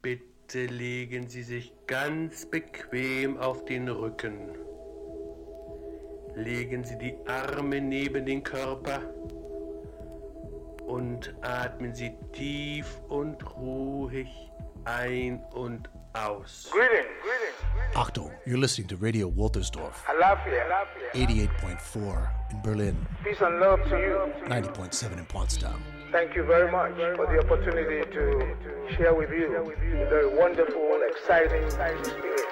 Bitte legen Sie sich ganz bequem auf den Rücken. Legen Sie die Arme neben den Körper und atmen Sie tief und ruhig ein und aus. Greetings. Greetings. Achtung, you're listening to Radio Waltersdorf, Alafia. 88.4 in Berlin, Peace and love to you. 90.7 in Potsdam. Thank you very much for the opportunity to share with you the wonderful, exciting experience.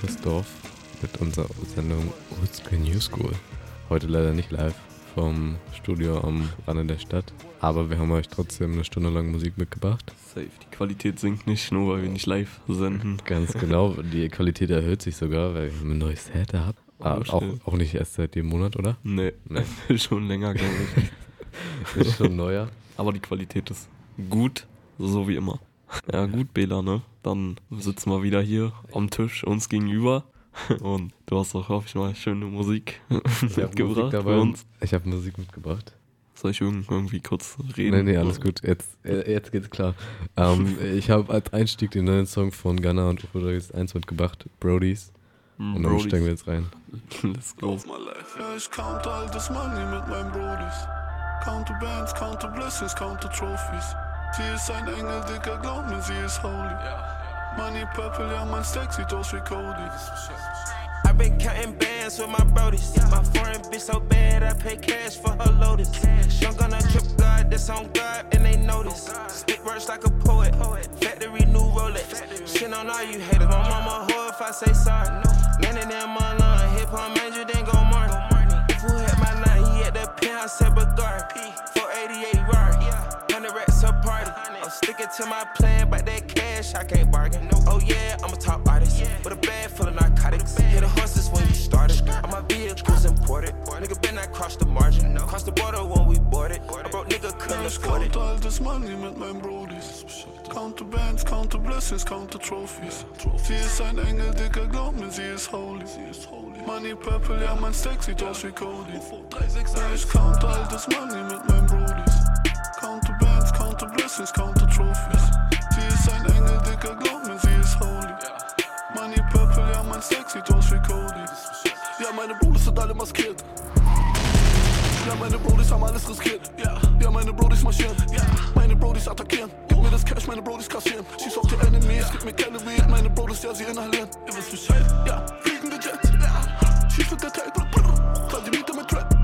Woltersdorf mit unserer Sendung Oldschool New School. Heute leider nicht live vom Studio am Rande der Stadt, aber wir haben euch trotzdem eine Stunde lang Musik mitgebracht. Safe, die Qualität sinkt nicht, nur weil wir nicht live senden. Ganz genau, die Qualität erhöht sich sogar, weil wir ein neues Set haben. Ah, Oh, auch, shit. auch nicht erst seit dem Monat, oder? Nee, Nee. schon länger, glaube ich. Ist schon neuer. Aber die Qualität ist gut, so wie immer. Ja, gut, Bela, ne? Dann sitzen wir wieder hier am Tisch uns gegenüber. Und du hast auch, hoffe ich mal, schöne Musik Musik mitgebracht dabei. für uns. Ich habe Musik mitgebracht. Soll ich irgend- irgendwie kurz reden? Nee, nee, alles gut. Jetzt, äh, jetzt geht's klar. Ähm, ich habe als Einstieg den neuen Song von Ghana und Ufo 1 mitgebracht, Brodies. Mm, Und dann Brodies. steigen wir jetzt rein. Let's go. Ja, ich count all das Money mit meinen Brodies. Counte Bands, counte Blessings, counte Trophies. Sie ist ein Engel, Dicker, glaub mir, sie ist holy. Money Purple, ja, mein Stack sieht aus wie Cody. I've been counting bands with my brodies. My foreign bitch so bad, I pay cash for her lotus. Young on a trip God, that's on God, and they notice. Spit words like a poet. Factory new Rolex. Shit on all you haters. My mama hoe if I say sorry. None of them my line. Hip hop manager, then go Martin. If who had my line, he at the penthouse at Bagard. Sticking to my plan, but that cash I can't bargain. No. Oh yeah, I'm a top artist with a bag full of narcotics. Hit the horses when you started. All my vehicles imported. Nigga been not cross the margin. Cross the border when we boarded. A broke nigga couldn't ich afford it. count all das Money mit meinen Brodies. Counte Bands, counte Blessings, counte Trophies. Sie ist ein Engel, Dicker, glaub mir, sie ist holy. Money Purple, ja, mein Stack sieht aus wie Cody. Ich count all das Money mit meinen Brodies. Counte Bands, counte Blessings, counte sind alle maskiert. Ja, meine Brodies haben alles riskiert. Ja, ja, meine Brodies marschieren. Ja, meine Brodies attackieren. Gib mir das Cash, meine Brodies kassieren. Schieß auf die Enemies, gib mir keine Weed. Meine Brodies, ja, sie inhalieren. Ihr wisst Bescheid. Ja, fliegende Jets. Ja, schieß mit der Tape. Zahl die Miete mit Trap.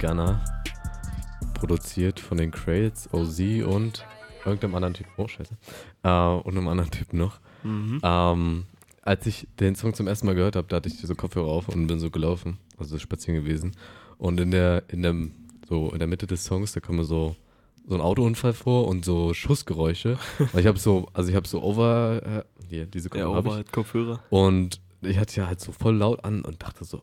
Gunner. Produziert von den Crates, OZ und irgendeinem anderen Typ. Oh, scheiße. Äh, und einem anderen Typ noch. Mhm. Ähm, als ich den Song zum ersten Mal gehört habe, da hatte ich so Kopfhörer auf und bin so gelaufen, also spazieren gewesen. Und in der, in dem, so in der Mitte des Songs, da kommen so, so ein Autounfall vor und so Schussgeräusche. Und ich habe so, also ich habe so over, äh, hier, diese Ja, Kopfhörer ich. Overhead-Kopfhörer. Und ich hatte ja halt so voll laut an und dachte so,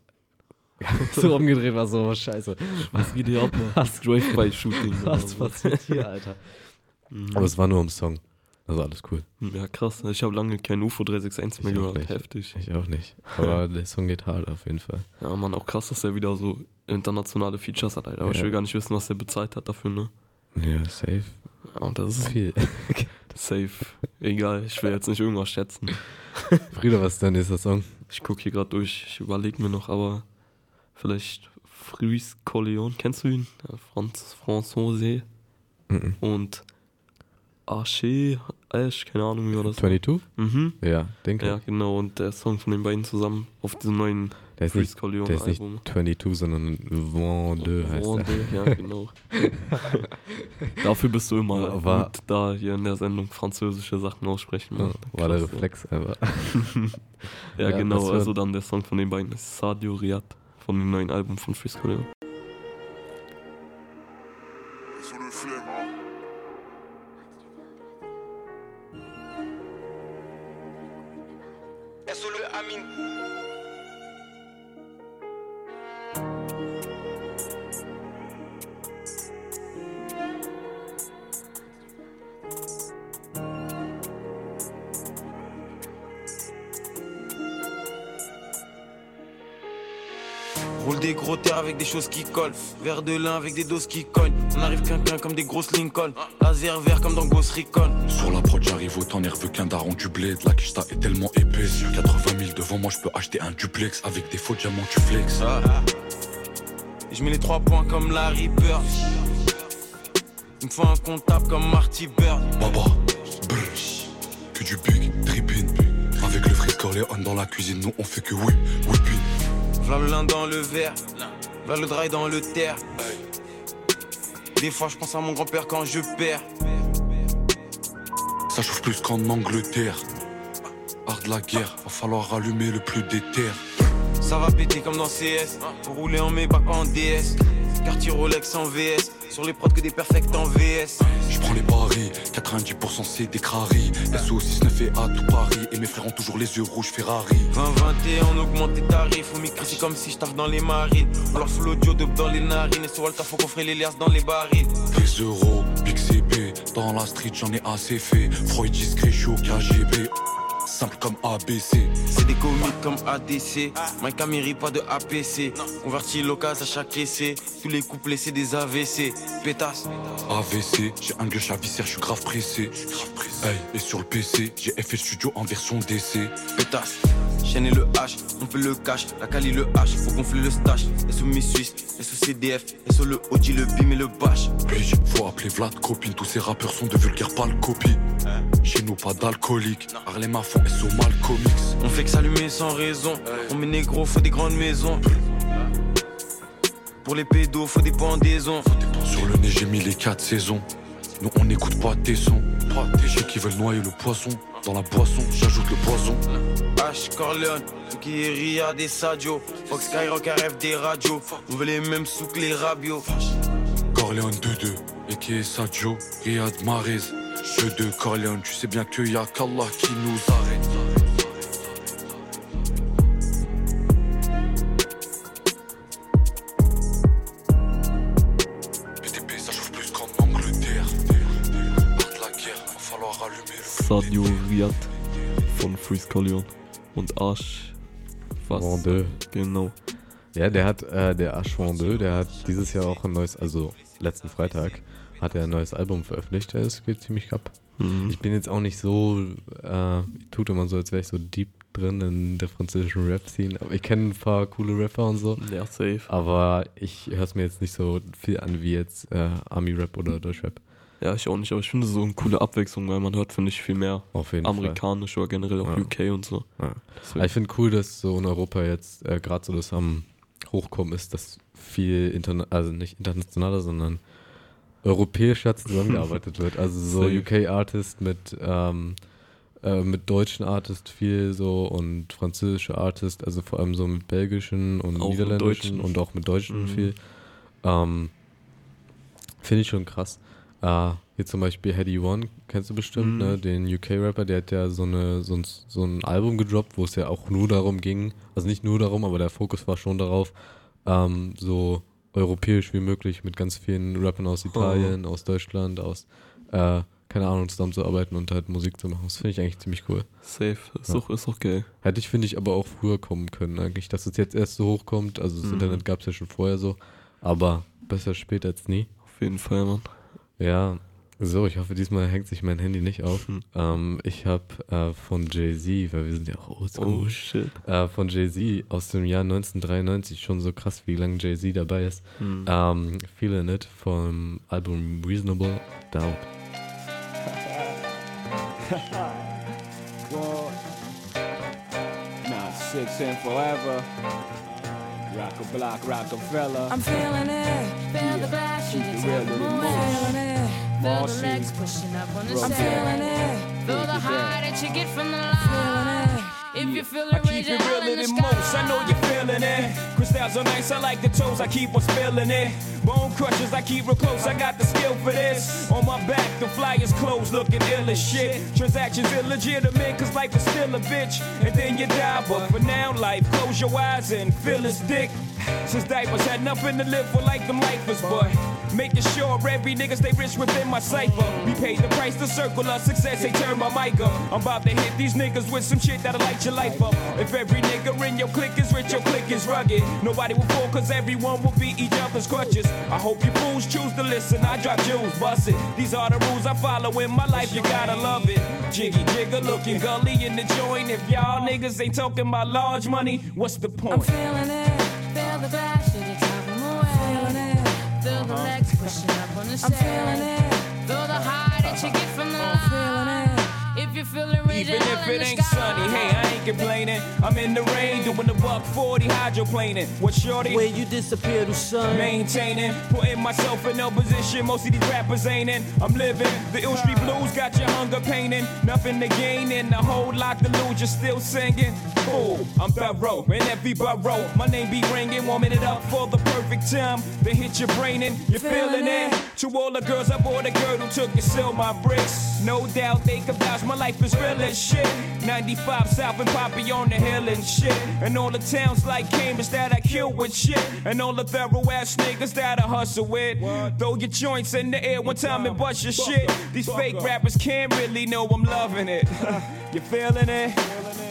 so umgedreht war so, scheiße. Was geht hier ab, ne? Drive-by-Shooting. Was passiert hier, Alter? Mhm. Aber es war nur im Song. Also alles cool. Ja, krass. Ich habe lange kein UFO 361 mehr Ich gehört. Heftig. Ich auch nicht. Aber der Song geht hart auf jeden Fall. Ja, Mann, auch krass, dass er wieder so internationale Features hat, Alter. Aber ich Ja. will gar nicht wissen, was er bezahlt hat dafür, ne? Ja, safe. Ja, und das ist Viel. safe. Egal, ich will jetzt nicht irgendwas schätzen. Frieda, was ist dein nächster Song? Ich gucke hier gerade durch, ich überlege mir noch, aber vielleicht Fruis Colleon, kennst du ihn? Ja, Franz, François Mhm. und Archer, Ash, keine Ahnung, wie war das? 22? Mhm. Ja, denke Ja, genau, und der Song von den beiden zusammen auf diesem neuen Der ist Fruis nicht, der ist nicht Album. 22, sondern Vendeux heißt er. Vendée, ja, genau. Dafür bist du immer War- gut da hier in der Sendung französische Sachen aussprechen. Ja, Mann. war der Reflex einfach. Ja, Ja, genau, also dann der Song von den beiden ist Sadio Riad von dem neuen Album von Freeze choses qui collent. Verre de lin avec des doses qui cognent. On arrive quinquin comme des grosses Lincoln. Laser vert comme dans Ghost Recon. Sur la prod, j'arrive autant nerveux qu'un daron du bled. La kista est tellement épaisse. 80 000 devant moi, je peux acheter un duplex. Avec des faux diamants, tu flex. Ah. Je mets les trois points comme Larry Bird. Il me faut un comptable comme Marty Bird. Baba, brr, que du big, tripping. Avec le frisque Corleone dans la cuisine, nous on fait que whip, whipping. Le lin dans le verre. V'là le dry dans le terre. Des fois, je pense à mon grand-père quand je perds. Ça chauffe plus qu'en Angleterre. Art de la guerre, va falloir allumer le plus d'éther. Ça va péter comme dans CS. Pour rouler en Maybach pas en DS. Quartier Rolex en VS. Sur les prods que des perfects en VS. Prends les paris, 90% c'est des craries. SO69 et à tout Paris. Et mes frères ont toujours les yeux rouges Ferrari. 2021, on augmente les tarifs. On m'écrit, comme si je dans les marines. On leur fout l'audio dope dans les narines. Et sur Walter, faut qu'on ferait les liasses dans les barils. Des euros, Big CP. Dans la street, j'en ai assez fait. Freud discret, au KGB. Simple comme ABC. C'est des comiques comme ADC. Mike Amiri, pas de APC. Converti l'occasion à chaque essai. Tous les couplets, c'est des AVC. Pétasse. AVC, j'ai un gueule à viscère, je suis grave pressé. Hey, et sur le PC, j'ai FL Studio en version DC. Pétasse. Chaîne et le H, on fait le cash, la Cali le H, faut gonfler le stash. SO Mi Suisse, SO CDF, SO le OG, le BIM et le Bash. Puis, faut appeler Vlad copine, tous ces rappeurs sont de vulgaires pâles copies. Chez nous, pas d'alcoolique. Harlem à fond, SO Malcolm X. On fait que s'allumer sans raison. On met négro, faut des grandes maisons. Pour les pédos, faut des pendaisons. Sur le nez, j'ai mis les quatre saisons. Nous, on n'écoute pas tes sons. Pas des gens qui veulent noyer le poisson. Dans la boisson, j'ajoute le poison. H, Corleone, qui est Ria des Sadio. Fox Skyrock rêve des radios. On veut les mêmes sous que les rabios. Corleone 2-2, et qui est Sadio, Riyad Mahrez. Jeu de Corleone, tu sais bien qu'il y a qu'Allah qui nous arrête. Riad von Freeze Colleon und Arsch. Was? Vendeux. Genau. Ja, der hat, äh, der Ashwande, der hat dieses Jahr auch ein neues, also letzten Freitag, hat er ein neues Album veröffentlicht. Das geht ziemlich ab. Mhm. Ich bin jetzt auch nicht so, äh, tut immer so, als wäre ich so deep drin in der französischen Rap-Scene. Aber ich kenne ein paar coole Rapper und so. Ja, safe. Aber ich höre es mir jetzt nicht so viel an wie jetzt äh, Army-Rap oder Deutschrap. Ja, ich auch nicht, aber ich finde so eine coole Abwechslung, weil man hört, finde ich, viel mehr Auf jeden Fall. amerikanisch oder generell auch Ja. UK und so. Ja. Ich finde cool, dass so in Europa jetzt äh, gerade so das am Hochkommen ist, dass viel interna also nicht internationaler, sondern europäischer zusammengearbeitet wird. Also so. UK-Artist mit, ähm, äh, mit deutschen Artist viel so und französische Artist, also vor allem so mit belgischen und Auch niederländischen und auch mit deutschen Mhm. viel. Ähm, Finde ich schon krass. Äh, hier zum Beispiel Heady One, kennst du bestimmt, Mhm. ne? Den UK-Rapper, der hat ja so, eine, so, ein, so ein Album gedroppt, wo es ja auch nur darum ging, also nicht nur darum, aber der Fokus war schon darauf, ähm, so europäisch wie möglich mit ganz vielen Rappern aus Italien, aus Deutschland, aus, äh, keine Ahnung, zusammenzuarbeiten und halt Musik zu machen. Das finde ich eigentlich ziemlich cool. Safe. Ist, Ja. ist doch geil. Hätte ich, finde ich, aber auch früher kommen können, eigentlich, dass es jetzt erst so hochkommt. Also das Mhm. Internet gab es ja schon vorher so, aber besser spät als nie. Auf jeden Fall, Mann. Ja, so, ich hoffe, diesmal hängt sich mein Handy nicht auf. Hm. Ähm, ich habe äh, von Jay-Z, weil wir sind ja auch oldschool, Oh shit. äh, von Jay-Z aus dem Jahr 1993, schon so krass, wie lange Jay-Z dabei ist. Hm. Ähm, Feeling It vom Album Reasonable Doubt. Six and forever. Rock a block, Rockefeller. I'm feeling it. Feel the glass, Keep it real feeling it. Feel the legs pushing up on the. I'm feeling it. Feel the high that you get from the line. You I keep it realer in the than most. I know you're feeling it. Crystals are nice. I like the toes. I keep on spilling it. Bone crushers, I keep real close. I got the skill for this. On my back, the flyers closed, looking ill as shit. Transactions illegitimate, cause life is still a bitch. And then you die, but for now, life, close your eyes and feel his dick. Since diapers had nothing to live for like them lifers, but making sure every nigga stay rich within my cipher. We paid the price to circle of success, they turn my mic up. I'm about to hit these niggas with some shit that'll light your life up. If every nigga in your clique is rich, your clique is rugged. Nobody will fall cause everyone will be each other's crutches. I hope you fools choose to listen, I drop jewels, bust it. These are the rules I follow in my life, you gotta love it. Jiggy jigger looking gully in the joint. If y'all niggas ain't talking about large money, what's the point? Pushing up on the I'm feeling it. Feel the high that you get from the line. feeling it. Even if it ain't sky. sunny, hey, I ain't complaining. I'm in the rain doing the buck 40 hydroplaning. What shorty? Where you disappear to son. Maintaining, putting myself in no position. Most of these rappers ain't in. I'm living. The ill street blues got your hunger painting. Nothing to gain and a whole lot to lose. You're still singing. Fool, I'm thorough in every borough. My name be ringing, warming it up for the perfect time. They hit your brain and you're feeling it. To all the girls, I bought a girl who took and sell my bricks. No doubt they could vouch my life is real as shit. 95 South and Poppy on the hill and shit. And all the towns like Cambridge that I kill with shit. And all the thorough ass niggas that I hustle with. Throw your joints in the air one time and bust your shit. These fake rappers can't really know I'm loving it. you feeling it?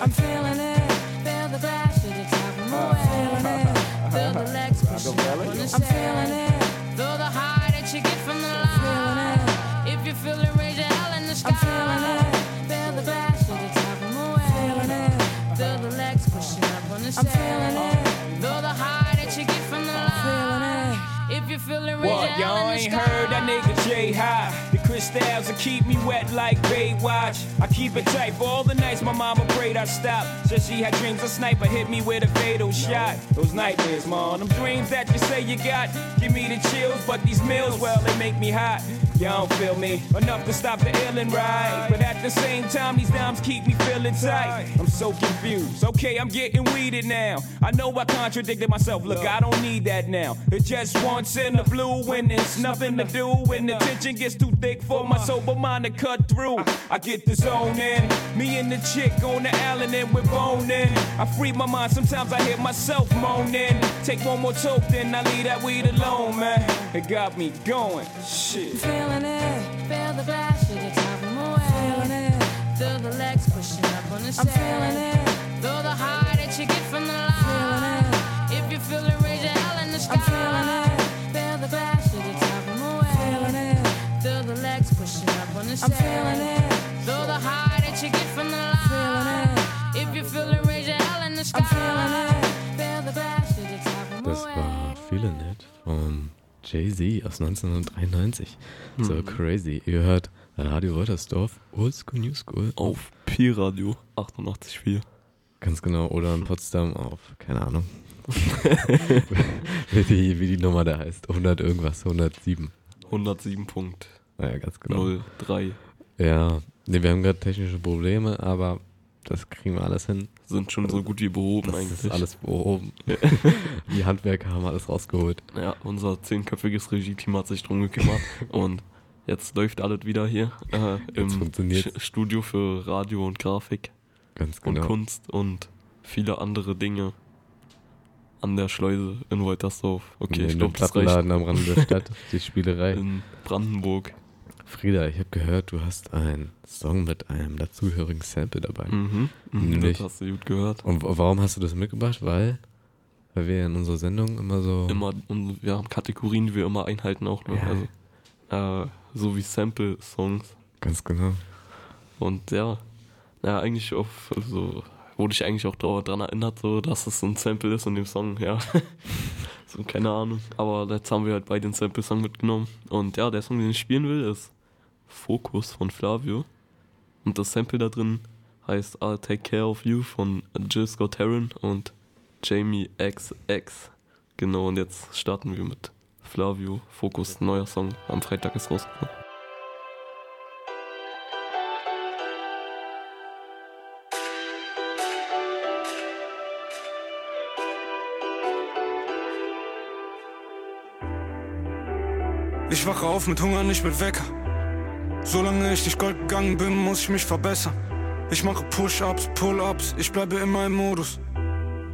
I'm feeling it. Feel the glass, shit is I'm feeling it. Feel the legs pushing up on the I'm feeling it. Feel the high that you get from the line. If you feel it, the I'm feeling it. Feel the high that you get from the line. If you feel it, raise your What, y'all ain't sky. heard that nigga J High? The crystals will keep me wet like Baywatch. I keep it tight for all the nights my mama prayed I'd stop. Said she had dreams a sniper hit me with a fatal shot. Those nightmares, man, them dreams that you say you got. Give me the chills, but these meals, well, they make me hot. Y'all don't feel me enough to stop the illin' ride. But at the same time, these dimes keep me feeling tight. I'm so confused. Okay, I'm getting weeded now. I know I contradicted myself. Look, I don't need that now. It just once in the blue when it's nothing to do. When the tension gets too thick for my sober mind to cut through. I get the zone in. Me and the chick on the island and we're boning. I free my mind. Sometimes I hear myself moaning. Take one more toke, then I leave that weed alone, man. It got me going. Shit. Feeling it. Feel the glass, shit is I'm feeling it. Feel the legs pushing up on the I'm feeling it. Feel the high that you get from the line. If you feel it, raise your hell in the sky. I'm feeling it. Feel the glass, shit is I'm feeling it. Feel the legs pushing up on the I'm feeling it. Feel the high that you get from the line. If you feel it, raise your hell in the sky. I'm feeling it. Feel the glass, shit is I'm Das war Feeling It von Jay-Z aus 1993. So Mhm. crazy. Ihr hört Radio Woltersdorf, Oldschool New School. Auf Pi-Radio 88,4. Ganz genau. Oder in Potsdam auf, keine Ahnung. wie, die, wie die Nummer da heißt. 100 irgendwas, 107. 107.03. Naja, ganz genau. Ja, nee, wir haben gerade technische Probleme, aber das kriegen wir alles hin. Sind schon so gut wie behoben das eigentlich. Ist alles behoben. die Handwerker haben alles rausgeholt. Ja, unser zehnköpfiges Regie-Team hat sich drum gekümmert und jetzt läuft alles wieder hier äh, im Studio für Radio und Grafik Ganz genau. und Kunst und viele andere Dinge. an der Schleuse in Woltersdorf. Okay, Nee, ich in glaube, das Plattenladen reicht. am Rande der Stadt, die Spielerei. In Brandenburg. Frieda, ich habe gehört, du hast einen Song mit einem dazugehörigen Sample dabei. Mhm, mhm, Nämlich, das hast du gut gehört. Und warum hast du das mitgebracht? Weil, weil wir in unserer Sendung immer so. Immer, und wir haben Kategorien, die wir immer einhalten auch. Ne? Ja. Also, äh, so wie Sample-Songs. Ganz genau. Und ja, naja, eigentlich auch so, wurde ich eigentlich auch daran erinnert, so, dass es so ein Sample ist in dem Song, ja. so, keine Ahnung. Aber jetzt haben wir halt beide den Sample-Song mitgenommen. Und ja, der Song, den ich spielen will, ist Focus von Flavio. Und das Sample da drin heißt I'll Take Care of You von Jill Scott Heron und Jamie XX. Genau, und jetzt starten wir mit Flavio, Focus, neuer Song. Am Freitag ist rausgekommen. Ich wache auf mit Hunger, nicht mit Wecker. Solange ich nicht Gold gegangen bin, muss ich mich verbessern. Ich mache Push-Ups, Pull-Ups, ich bleibe immer im Modus.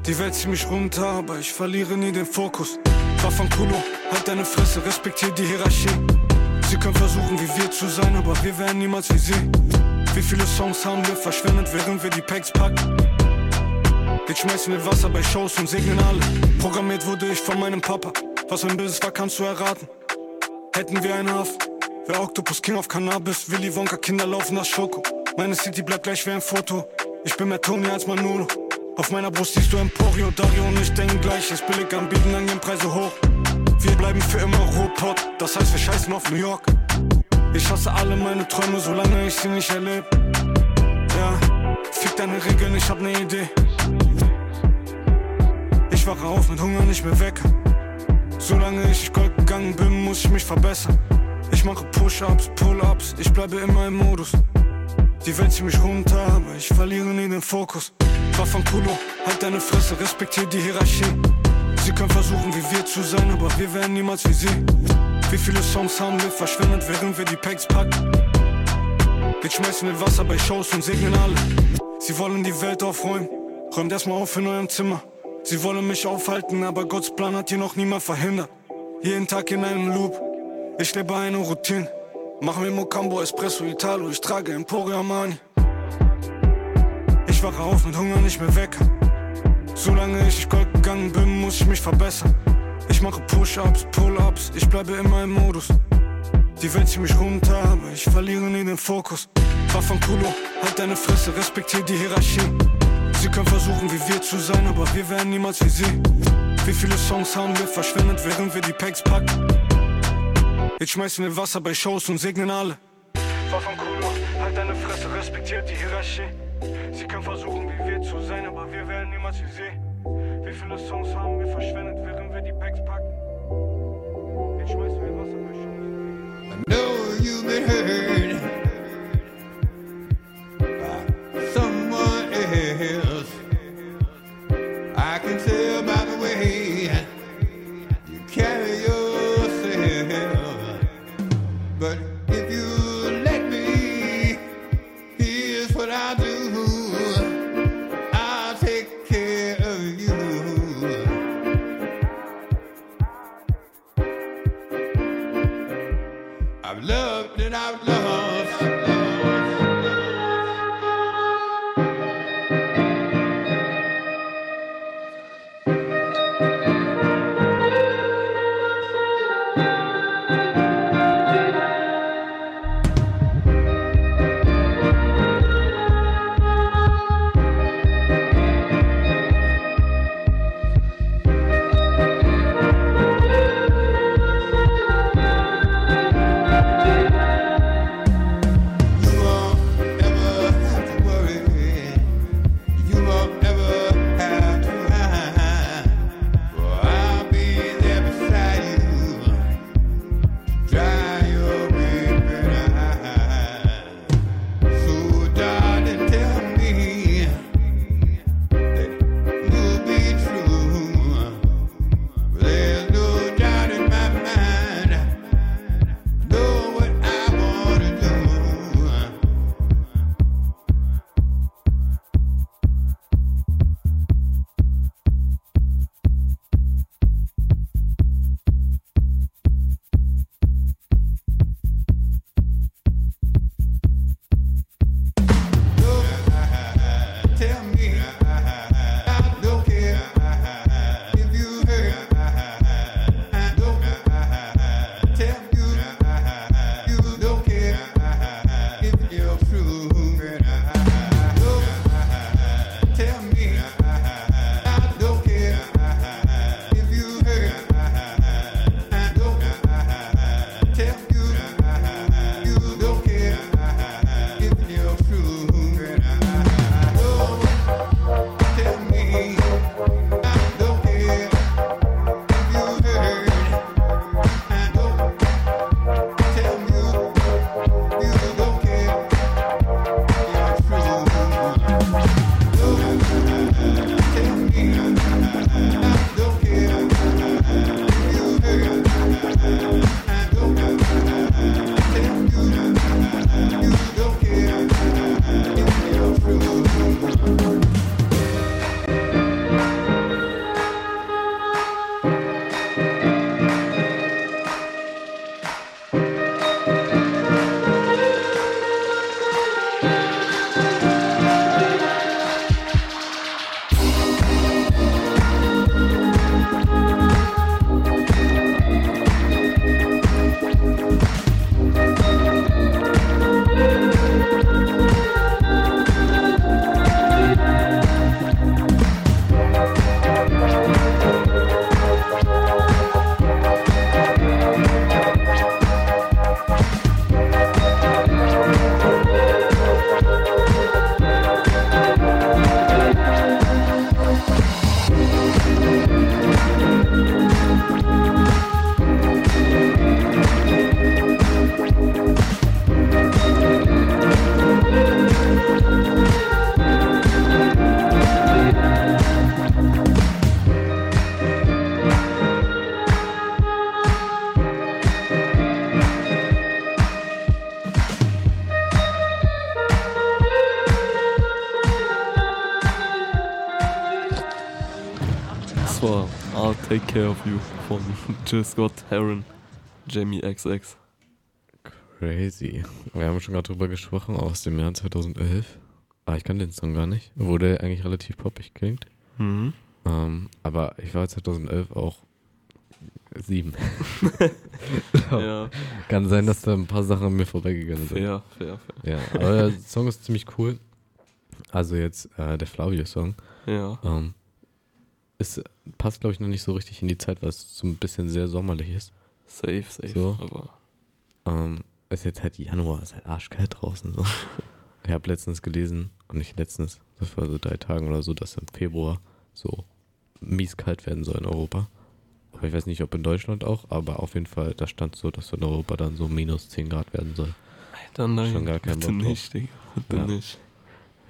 Die Welt zieht mich runter, aber ich verliere nie den Fokus. War von Kulo, halt deine Fresse, respektier die Hierarchie. Sie können versuchen, wie wir zu sein, aber wir werden niemals wie sie. Wie viele Songs haben wir verschwendet, während wir die Packs packen? Jetzt schmeißen wir Wasser bei Shows und segnen alle. Programmiert wurde ich von meinem Papa. Was ein Business war, kannst du erraten. Hätten wir einen Hafen, wär Octopus King auf Cannabis, Willy Wonka Kinder laufen nach Schoko. Meine City bleibt gleich wie ein Foto. Ich bin mehr Tony als Manolo. Auf meiner Brust siehst du Emporio, Dario und ich denken gleich, ist billig anbieten, dann gehen Preise hoch. Wir bleiben für immer Ruhrpott, das heißt wir scheißen auf New York. Ich hasse alle meine Träume, solange ich sie nicht erlebe. Ja, fick deine Regeln, ich hab ne Idee. Ich wache auf mit Hunger, nicht mehr weg. Solange ich Gold gegangen bin, muss ich mich verbessern. Ich mache Push-Ups, Pull-Ups, ich bleibe immer im Modus. Die Welt zieht mich runter, aber ich verliere nie den Fokus. War von Kulo, halt deine Fresse, respektier die Hierarchie. Sie können versuchen, wie wir zu sein, aber wir werden niemals wie sie. Wie viele Songs haben wir verschwendet, während wir die Packs packen? Jetzt schmeißen wir Wasser bei Shows und segnen alle. Sie wollen die Welt aufräumen, räumt erstmal auf in eurem Zimmer. Sie wollen mich aufhalten, aber Gottes Plan hat hier noch niemand verhindert. Jeden Tag in einem Loop, ich lebe eine Routine. Mach mir Mocambo, Espresso, Italo, ich trage Emporio Armani. Ich wache auf mit Hunger, nicht mehr weg. Solange ich nicht Gold gegangen bin, muss ich mich verbessern. Ich mache Push-Ups, Pull-Ups, ich bleibe immer im Modus. Die Welt zieht mich runter, aber ich verliere nie den Fokus. War von Kulo, halt deine Fresse, respektier die Hierarchie. Sie können versuchen, wie wir zu sein, aber wir werden niemals wie sie. Wie viele Songs haben wir verschwendet, während wir die Packs packen? Jetzt schmeißen wir Wasser bei Shows und segnen alle. War von Kulo, halt deine Fresse, respektiert die Hierarchie. Sie können versuchen, wie wir zu sein, aber wir werden niemals wie sie. Wie viele Songs haben wir verschwendet, während wir die Packs packen? Jetzt schmeißen wir Wasser bei Shows. I know you've been hurt Take Care of You von Jill Scott Heron, Jamie XX. Crazy. Wir haben schon gerade drüber gesprochen, aus dem Jahr 2011. Ah, ich kann den Song gar nicht, obwohl der eigentlich relativ poppig klingt. Mhm. Ähm, aber ich war 2011 auch sieben. Ja. Kann sein, dass da ein paar Sachen an mir vorbeigegangen sind. Fair, fair, fair. Ja, aber der Song ist ziemlich cool. Also jetzt äh, der Flavio-Song. Ja. Ähm, ist, passt, glaube ich, noch nicht so richtig in die Zeit, weil es so ein bisschen sehr sommerlich ist. Safe, safe. So. Aber Ähm, ist jetzt halt Januar, ist halt arschkalt draußen. So. ich habe letztens gelesen, und nicht letztens, das war so drei Tagen oder so, dass im Februar so mies kalt werden soll in Europa. Aber ich weiß nicht, ob in Deutschland auch, aber auf jeden Fall, da stand so, dass in Europa dann so minus 10 Grad werden soll. dann nein, Schon gar kein bitte Bock nicht, Digga. Bitte Ja. nicht.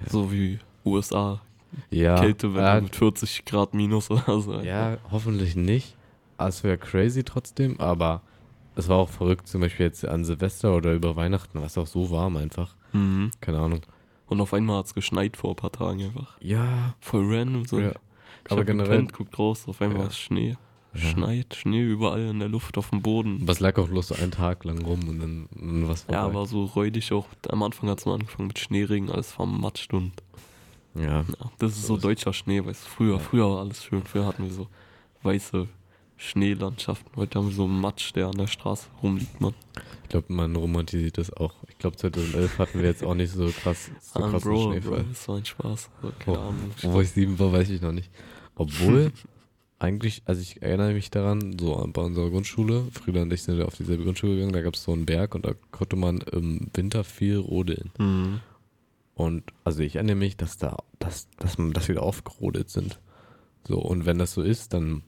So wie USA. Ja, Kältewelle äh, mit 40 Grad minus oder so. Ja, hoffentlich nicht. Es wäre crazy trotzdem, aber es war auch verrückt, zum Beispiel jetzt an Silvester oder über Weihnachten, war es auch so warm einfach. Mhm. Keine Ahnung. Und auf einmal hat es geschneit vor ein paar Tagen einfach. Ja. Voll random so. Ja. Ich Aber generell- gepennt, guckt raus, auf einmal Ja. ist Schnee. Ja. Schneit, Schnee überall in der Luft, auf dem Boden. Was lag auch bloß so einen Tag lang rum und dann, dann was Ja, vorbei. aber so räudig auch. Am Anfang hat es mal angefangen mit Schneeregen, alles vermatscht und. Ja. Das ist so deutscher Schnee, weißt du, früher, früher war alles schön. Früher hatten wir so weiße Schneelandschaften. Heute haben wir so einen Matsch, der an der Straße rumliegt, man. Ich glaube, man romantisiert das auch. Ich glaube, 2011 hatten wir jetzt auch nicht so krass so Ah, krassen Bro, Schneefall. Bro, das war ein Spaß. So, keine Wo, Ahnung. wo ich sieben war, weiß ich noch nicht. Obwohl, eigentlich, also ich erinnere mich daran, so bei unserer Grundschule, Frieda und ich sind auf dieselbe Grundschule gegangen, da gab es so einen Berg und da konnte man im Winter viel rodeln. Mhm. Und also ich erinnere mich, dass da, dass, dass, man, dass wir da aufgerodelt sind. So, und wenn das so ist, dann,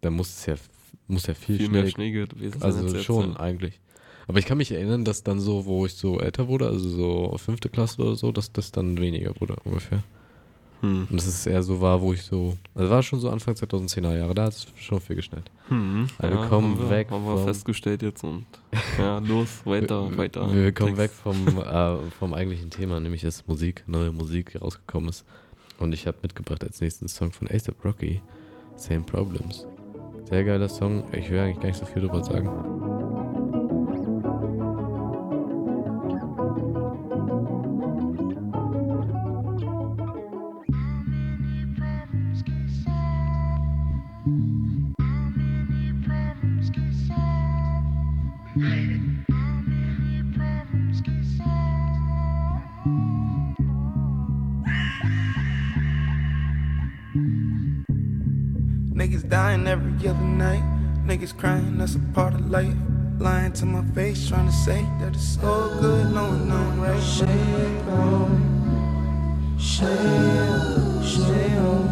dann muss es ja, muss ja viel, Viel Schnee, mehr Schnee gewesen sein Also schon, ja. eigentlich. Aber ich kann mich erinnern, dass dann so, wo ich so älter wurde, also so fünfte Klasse oder so, dass das dann weniger wurde ungefähr. Hm. Und dass es eher so war, wo ich so, also war schon so Anfang 2010er Jahre, da hat es schon viel geschneit. Hm. Also ja, wir kommen haben wir, weg Haben wir vom, festgestellt jetzt und ja, los, weiter, wir, weiter. Wir kommen Text. weg vom, äh, vom eigentlichen Thema, nämlich dass Musik, neue Musik rausgekommen ist. Und ich habe mitgebracht als nächsten Song von ASAP Rocky, Same Problems. Sehr geiler Song, ich will eigentlich gar nicht so viel drüber sagen. Every other night. Niggas crying, that's a part of life. Lying to my face, trying to say that it's all good, knowing I'm right. Shame on, shame, shame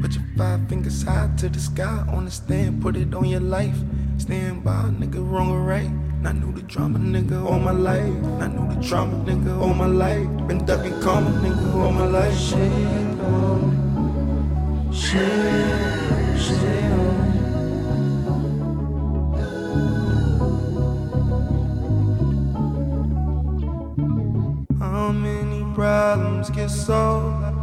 Put your five fingers high to the sky, on the stand, put it on your life. Stand by, nigga, wrong or right. I knew the drama, nigga, all my life. I knew the drama, nigga, all my life. Been ducking karma, nigga, all my life. On, shame How many problems get solved?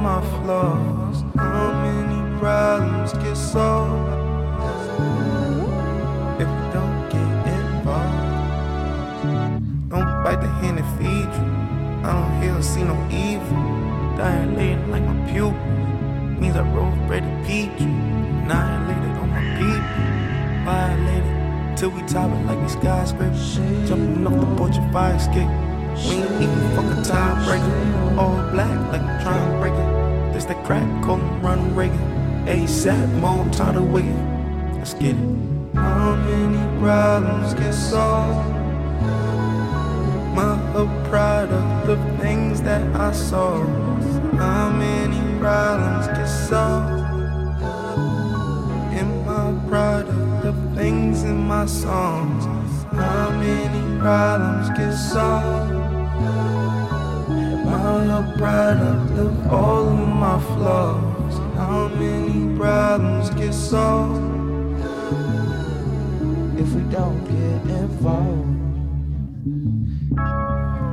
My flaws. How many problems get solved? If we don't get involved. Don't bite the hand that feeds you. I don't hear or see no evil. Dilated like my pupil. Means I roll bread to peach. Annihilated on my people. Violated. Till we top it like we skyscrapers. Jumping off the porch of fire escape. We ain't even fuck a tiebreaker. All black like a trying breaker. This that crack, call him Ronald Reagan. ASAP, more tired of waiting. Let's get it. How many problems get solved? My product of things that I saw. How many problems get solved? In my product of things in my songs. How many problems get solved? A product of all of my flaws? How many problems get solved if we don't get involved?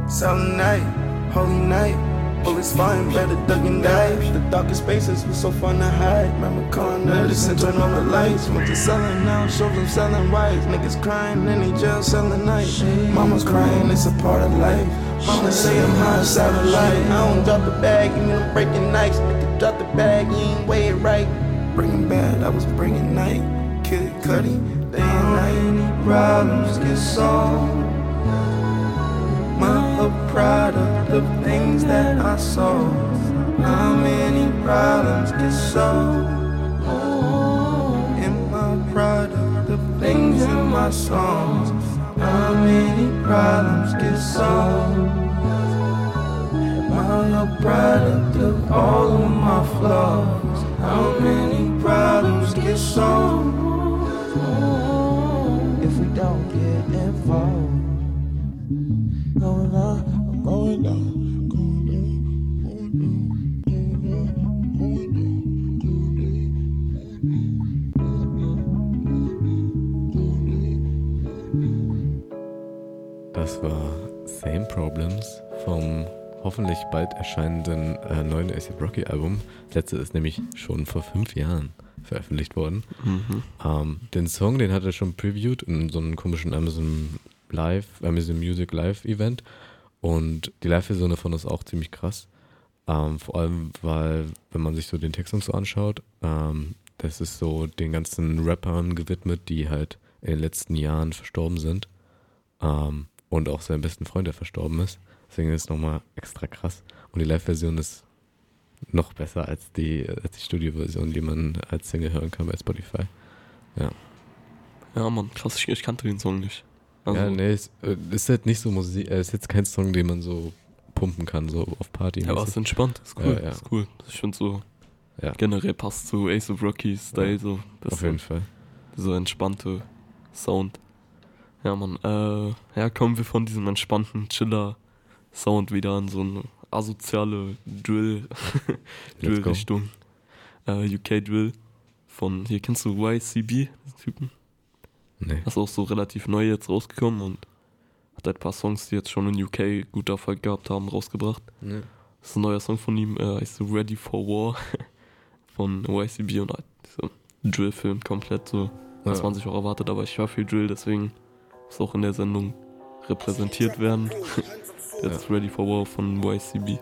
Some night, holy night. Bullets fine, better duck and dive. The darkest spaces were so fun to hide. Remember calling notice and turn on the lights. Went to selling now, shows them selling rights. Niggas crying in they jail selling night. Mama's crying, it's a part of life. Mama say I'm high satellite. I don't drop the bag, even I'm breaking nights. Nigga drop the bag, you ain't weigh it right. Bringing bad, I was bringing night. Kid Cuddy, day and night. Any problems get solved. Product of the things that I saw. How many problems get solved? Am I product of the things in my songs? How many problems get solved? Am I a product of all of my flaws? How many problems get solved? If we don't get involved. Problems vom hoffentlich bald erscheinenden äh, neuen ASAP Rocky Album. Das letzte ist nämlich schon vor fünf Jahren veröffentlicht worden. Mhm. Ähm, den Song, den hat er schon previewed in so einem komischen Amazon Live, Amazon Music Live Event. Und die Live-Version davon ist auch ziemlich krass. Ähm, vor allem, weil, wenn man sich so den Text und so anschaut, ähm, das ist so den ganzen Rappern gewidmet, die halt in den letzten Jahren verstorben sind. Ähm, und auch seinem besten Freund, der verstorben ist. Deswegen ist es nochmal extra krass. Und die Live-Version ist noch besser als die, als die Studio-Version, die man als Single hören kann bei Spotify. Ja. Ja, Mann, krass, ich, ich kannte den Song nicht. Also, ja, nee, es äh, ist halt nicht so Musik, äh, ist jetzt kein Song, den man so pumpen kann, so auf Party. Ja, aber es ist entspannt, ist cool, Ja, ja. ist cool. Ich finde so, Ja. generell passt zu Ace of Rocky Style, so. Das auf jeden Fall. So entspannte Sound. Ja, Mann, äh, ja, kommen wir von diesem entspannten Chiller-Sound wieder an so eine asoziale Drill. Drill-Richtung. Äh, UK Drill von, hier kennst du YCB, Typen? Nee. Das ist auch so relativ neu jetzt rausgekommen und hat ein paar Songs, die jetzt schon in UK gut Erfolg gehabt haben, rausgebracht. Ja. Das ist ein neuer Song von ihm, äh, heißt so Ready for War von YCB und halt so Drill-Film komplett so, was Ja. man sich auch erwartet, aber ich höre viel Drill, deswegen muss auch in der Sendung repräsentiert werden. Jetzt Ready for War von YCB.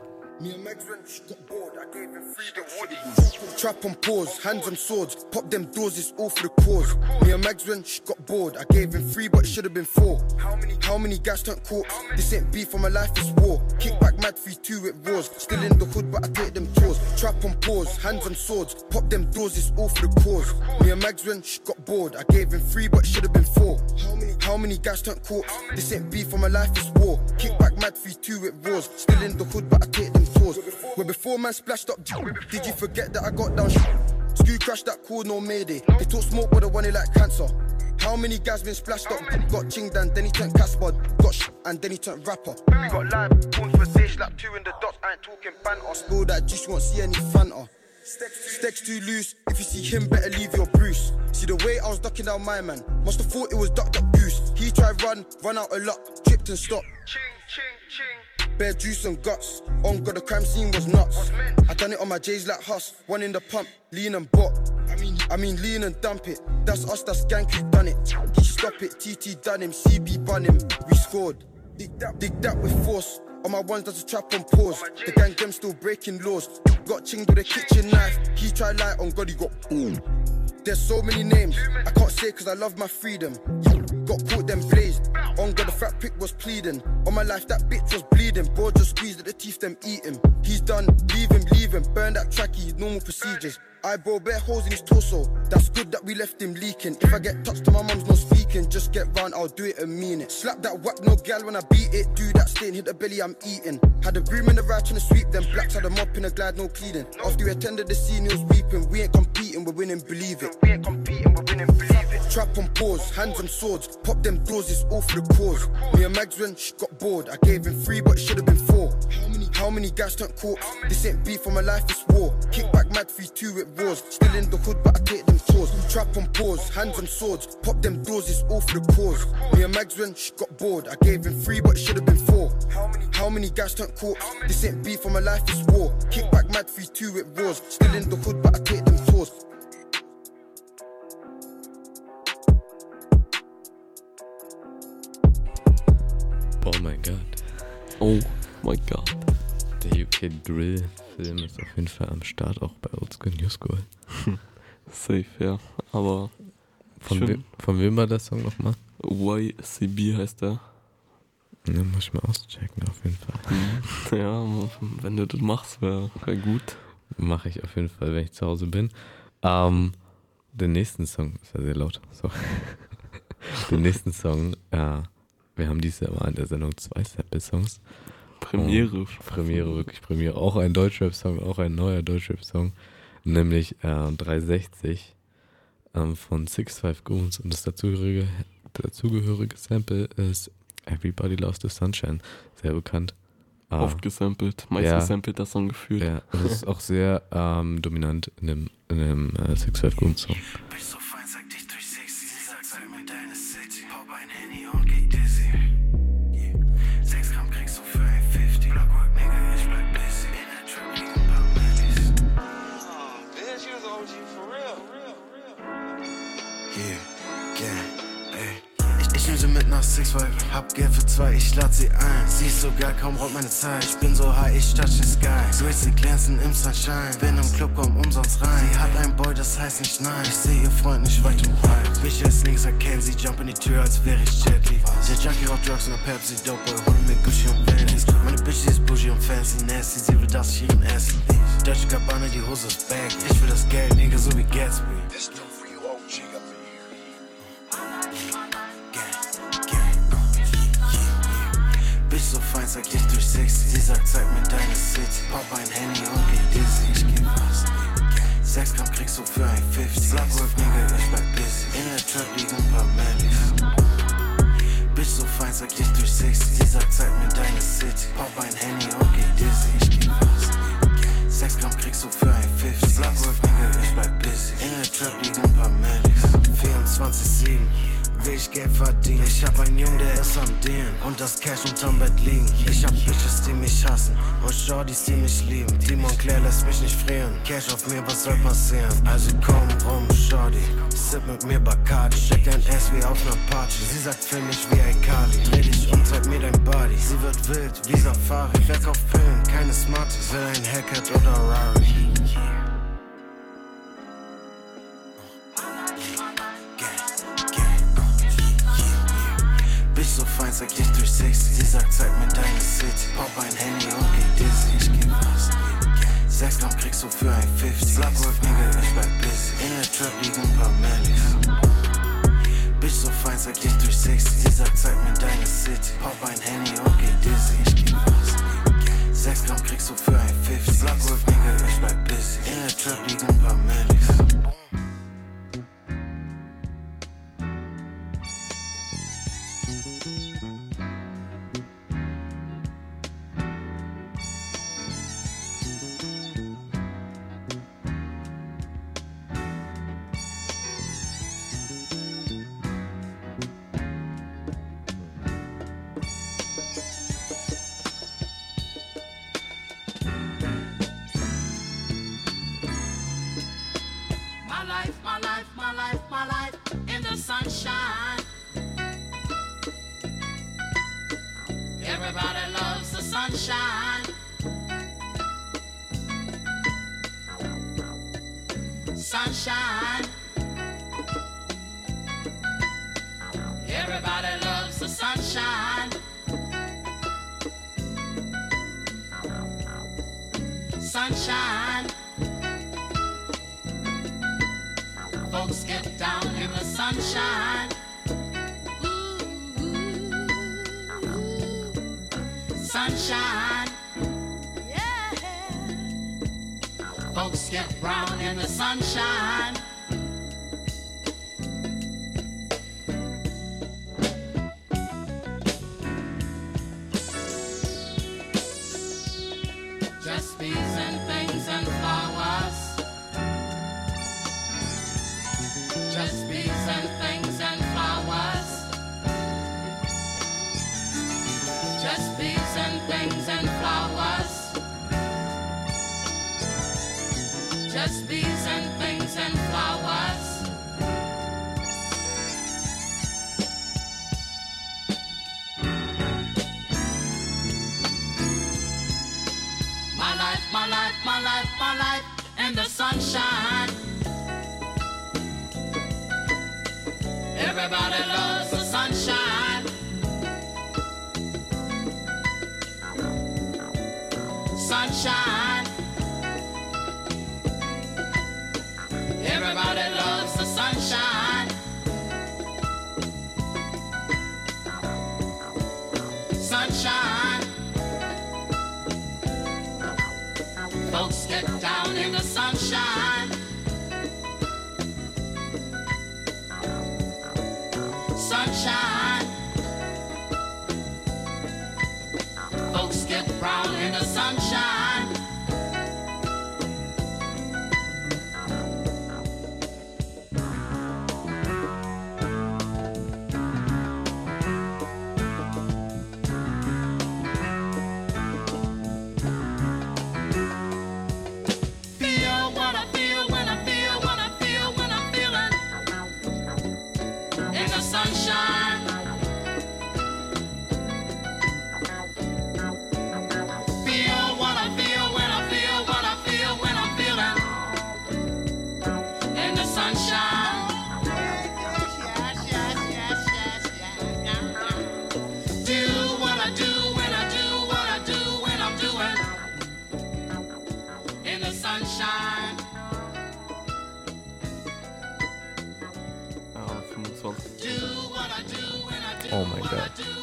Trap on pause, hands on swords, pop them doors, it's all for the cause. Me and Mags when she got bored, I gave him three, but it should have been four. How many, how many guys turned corpse? This ain't beef for my life, it's war. Kick mad 3 2 it roars. Still in the hood, but I take them tours. Trap on pause, hands on swords, pop them doors, it's all for the cause. Me and Mags when she got bored, I gave him three, but should have been four. How many, guys turned corpse? This ain't beef for my life, it's war. Kick back mad 3 2 it roars. Still in the hood, but I take them tours. Where before man splashed up, did you forget that I got down? Screw crash that cool, no mayday. They talk smoke, but I want it like cancer. How many guys been splashed up? Got chinged and then he turned Casper. Got sh and then he turned rapper. We got live, born for stage, like two in the dots. I ain't talking banter. Spill that juice, won't see any Fanta. Stek's too loose. If you see him, better leave your Bruce. See the way I was ducking down my man. Must have thought it was duck duck goose. He tried run, run out of luck, tripped and stopped. Bare juice and guts. On God, the crime scene was nuts. I done it on my J's like Huss. One in the pump, lean and bot. I mean, I mean, lean and dump it. That's us, that's Gank who done it. He stop it, TT done him, CB bun him. We scored. Dig that, dig that with force. On my ones, that's a trap on pause. The gang them still breaking laws. Got chinged with a kitchen knife. He tried light on God, he got boom. There's so many names I can't say cause I love my freedom. Got caught then blazed. On God, the fat prick was pleading. On my life, that bitch was bleeding. Bro just squeezed at the teeth, them eat him. He's done, leave him, leave him. Burn that tracky, normal procedures. I bro bare holes in his torso. That's good that we left him leaking. If I get touched to my mum's not speaking, just get round, I'll do it and mean it. Slap that whack, no gal when I beat it. Do that stain, hit the belly, I'm eating. Had a broom in the right trying to sweep them. Blacks had a mop in a glad, no cleaning. After we attended the scene, he was weeping. We ain't competing, we're winning, believe it. We ain't competing, we're winning, believe it. Trap on pause, hands on swords. Pop them doors, it's all for the cause. Me and Mags when she got bored. I gave him three, but should have been four. How many, how many guys turned corpse? This ain't beef for my life, it's war. Kick back mad 3 2 it roars. Still in the hood, but I take them tours. Trap on pause, hands on swords. Pop them doors, it's all for the cause. Me and Mags when she got bored. I gave him three, but should have been four. How many, guys turned corpse? This ain't beef for my life, it's war. Kick back mad 3 2 it roars. Still in the hood, but I take them tours. Oh mein Gott. Oh mein Gott. Der UK Drill Film ist auf jeden Fall am Start, auch bei Oldschool New School. Safe, ja. Aber Von, wem, von wem war der Song nochmal? YCB heißt der. Ja, muss ich mal auschecken, auf jeden Fall. Ja, wenn du das machst, wäre wär gut. Mache ich auf jeden Fall, wenn ich zu Hause bin. Ähm, den nächsten Song, ist ja sehr laut, so. den nächsten Song, ja, wir haben dieses Jahr mal in der Sendung zwei Sample-Songs. Premiere. Und Premiere, wirklich Premiere. Auch ein Deutschrap-Song, auch ein neuer Deutschrap-Song, nämlich äh, 360 ähm, von Six Five Goons und das dazugehörige, dazugehörige Sample ist Everybody Loves the Sunshine, sehr bekannt. Ah. Oft gesampelt, meist Ja. gesampelt das Song gefühlt. Ja, das ist auch sehr ähm, dominant in dem, in dem äh, Six Five Goons Five, hab Geld für zwei, ich lad sie ein. Sie ist so geil, kaum raubt meine Zeit. Ich bin so high, ich touch the sky. Grizzly glänzen im Sunshine. Bin im Club, komm umsonst rein. Sie hat ein Boy, das heißt nicht nein. Ich seh ihr Freund nicht weit und breit. Bitch, als nix erkennen sie, jump in die Tür, als wäre ich Jet Li. Der Junkie raucht Drugs und der Pepsi, Dope Boy, hol mir Gucci und Bentleys. Meine Bitch, sie ist bougie und fancy, nasty. Sie will, dass ich ihren essen. Deutsche Gabbana, die Hose ist bag. Ich will das Geld, Nigga, so wie Gatsby. Bitch so fein, sag ich durch 60. Sie sagt, zeig mir deine City. Pop ein Handy und geh dizzy. Ich geh fast. 6 Gramm kriegst du für ein 50. Blockwork, Nigga, ich bleib busy. In der Trap liegen ein paar Mellies. Bitch so fein, sag ich durch 60. Sie sagt, zeig mir deine City. Pop ein Handy und geh dizzy. Ich geh fast. 6 Gramm kriegst du für ein 50. Blockwork, Nigga, ich bleib busy. In der Trap liegen ein paar Mellies. 24-7 will ich Geld verdienen. Ich hab einen Jungen, der ist am Dienen und das Cash unterm Bett liegen. Ich hab Bitches, die mich hassen und Shorties, die mich lieben. Die Montclair lässt mich nicht frieren. Cash auf mir, was soll passieren? Also komm rum, Shorty. Sip mit mir Bacardi. Check dein Ass wie auf ner Party. Sie sagt, film mich wie ein Kali. Dreh dich um, zeig mir dein Body. Sie wird wild wie Safari. Verkauf Pillen, keine Smarties. Will ein Haircut oder Rari. So fein, sag ich durch 60. Sie sagt, zeig mir deine City. Pop ein Handy und geh dizzy. Ich geh fast. 6 Gramm kriegst du für ein 50. Blockwork, Nigga, ich bleib busy. In der Trap liegen ein paar Mellies. Bitch so fein, sag ich durch 60. Sie sagt, zeig mir deine City. Pop ein Handy und geh dizzy. Ich geh fast. 6 Gramm kriegst du für ein 50. Blockwork, Nigga, ich bleib busy. In der Trap liegen ein paar Mellies.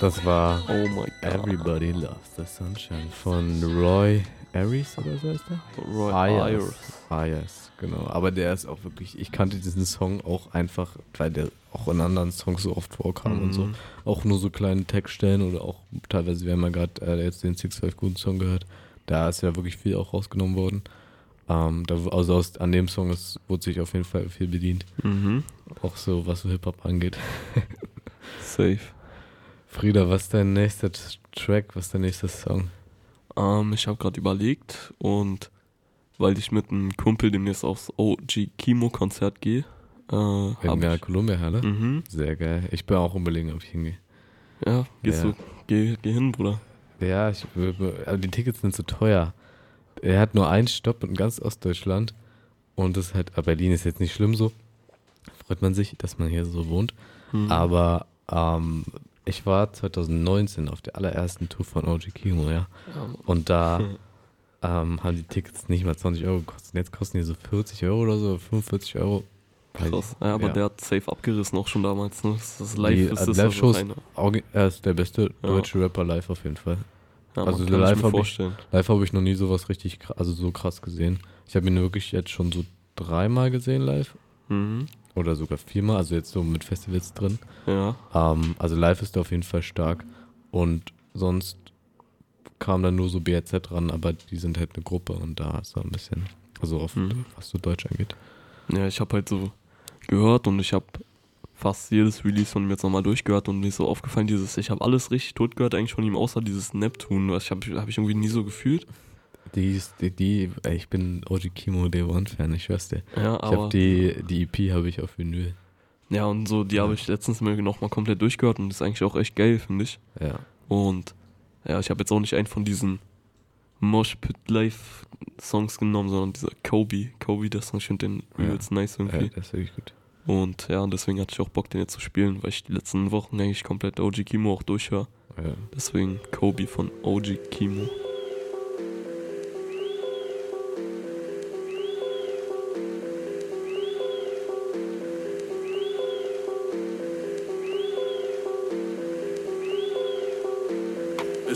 Das war Oh my God. Everybody Loves the Sunshine von Roy Ayers oder so heißt der? Roy Ayers. Ayers, genau. Aber der ist auch wirklich, ich kannte diesen Song auch einfach, weil der auch in anderen Songs so oft vorkam und so. Mhm. Auch nur so kleine Textstellen oder auch teilweise, wir haben ja gerade äh, jetzt den Six Five Guten Song gehört, da ist ja wirklich viel auch rausgenommen worden. Ähm, da, also aus, an dem Song ist, wurde sich auf jeden Fall viel bedient. Mhm. Auch so, was so Hip-Hop angeht. Safe. Frieda, was ist dein nächster Track? Was ist dein nächster Song? Ähm, ich habe gerade überlegt und weil ich mit einem Kumpel demnächst aufs OG Kimo Konzert gehe, äh, In der ich, Columbia Halle? Mhm. Sehr geil. Ich bin auch überlegen, ob ich hingehe. ja, gehst Ja. du, geh, geh hin, Bruder. Ja, ich, aber die Tickets sind zu teuer. Er hat nur einen Stopp in ganz Ostdeutschland. Und das ist halt, aber Berlin ist jetzt nicht schlimm so. Freut man sich, dass man hier so wohnt. Mhm. Aber ähm, ich war 2019 auf der allerersten Tour von OG Kimo, ja. Ja. Und da ähm, haben die Tickets nicht mal 20 Euro gekostet. Jetzt kosten die so 40 Euro oder so, 45 Euro. Krass. Ja, aber der hat safe abgerissen auch schon damals, ne? Das Die, live, äh, ist das Live-Shows, also orgi- er ist der beste Ja. deutsche Rapper live auf jeden Fall. Ja, also live habe ich, live hab ich noch nie sowas richtig, also so krass gesehen. Ich habe ihn wirklich jetzt schon so dreimal gesehen live. Mhm. Oder sogar viermal, also jetzt so mit Festivals drin. Ja. Ähm, also live ist er auf jeden Fall stark. Und sonst kam dann nur so BRZ ran, aber die sind halt eine Gruppe und da ist er ein bisschen, also auf, Mhm. was so Deutsch angeht. Ja, ich habe halt so gehört und ich habe fast jedes Release von ihm jetzt nochmal durchgehört und mir ist so aufgefallen, dieses, ich habe alles richtig tot gehört eigentlich von ihm, außer dieses Neptun, was ich habe hab ich irgendwie nie so gefühlt. Die, ist- die, die ich bin OG Kimo Day One Fan, ich schwör's dir. Ja, ich aber- habe die, die EP habe ich auf Vinyl. Ja, und so, die habe ich letztens mir nochmal komplett durchgehört und das ist eigentlich auch echt geil, finde ich. Ja. Und ja, ich habe jetzt auch nicht einen von diesen Mosh Pit Live Songs genommen, sondern dieser Kobe. Kobe, der Song, ich finde den Ja. übelst nice irgendwie. Ja, der ist wirklich gut. Und ja, deswegen hatte ich auch Bock, den jetzt zu spielen, weil ich die letzten Wochen eigentlich komplett OG Kimo auch durchhöre. Ja. Deswegen Kobe von OG Kimo.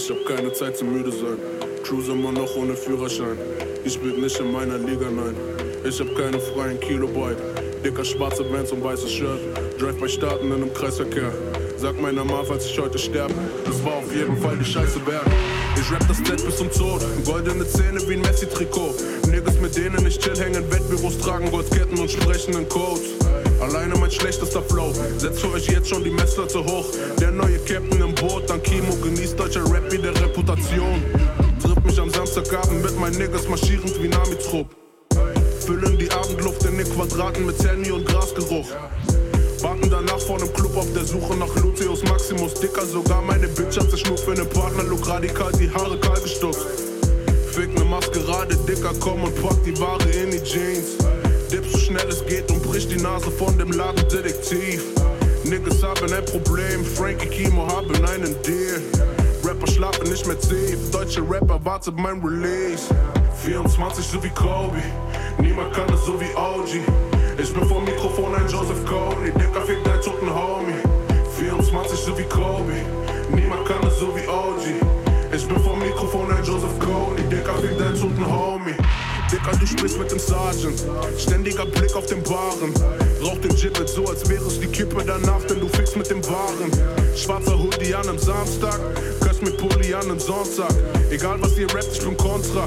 Ich hab keine Zeit zum müde sein. Cruise immer noch ohne Führerschein. Ich bin nicht in meiner Liga, nein. Ich hab keine freien Kilobyte. Dicker schwarze Bands und weißes Shirt. Drive bei Starten in einem Kreisverkehr. Sag meiner Ma, falls ich heute sterbe. Das war auf jeden Fall die Scheiße wert. Ich rap das Set bis zum Tod. Goldene Zähne wie ein Messi-Trikot. Niggas, mit denen ich chill, hängen Wettbüros, tragen Goldketten und sprechen in Codes. Alleine mein schlechtester Flow. Setzt für euch jetzt schon die Messlatte hoch. Der neue Captain im Boot, dank Kimo genießt deutscher Rap wie der Reputation. Trifft mich am Samstagabend mit meinen Niggas marschierend wie Nami-Trupp. Füllen die Abendluft in den Quadraten mit Sandy und Grasgeruch. Warten danach vor nem Club auf der Suche nach Lucius Maximus. Dicker, sogar meine Bitch hat sich nur für einen Partner Look radikal die Haare kahl gestutzt. Fick ne Maskerade, Dicker, komm und pack die Ware in die Jeans. Dip so schnell es geht und bricht die Nase von dem Ladendetektiv. Niggas haben ein Problem, Frankie Kimo haben einen Deal. Rapper schlafen nicht mehr safe, deutsche Rapper wartet mein Release. 24 so wie Kobe, niemand kann es so wie OG. Ich bin vom Mikrofon ein Joseph Cody, Dicker fickt dein toten Homie. 24 so wie Kobe, niemand kann es so wie OG. Ich bin vom Mikrofon ein Joseph Cody, Dicker fickt dein toten Homie. Dicker, du sprichst mit dem Sergeant. Ständiger Blick auf den Baren. Rauch den Gibbet so, als wäre es die Kippe danach, denn du fickst mit dem Waren. Schwarzer Hoodie an am Samstag, Köst mit Pulli an am Sonntag. Egal was ihr rappt, ich bin Kontra.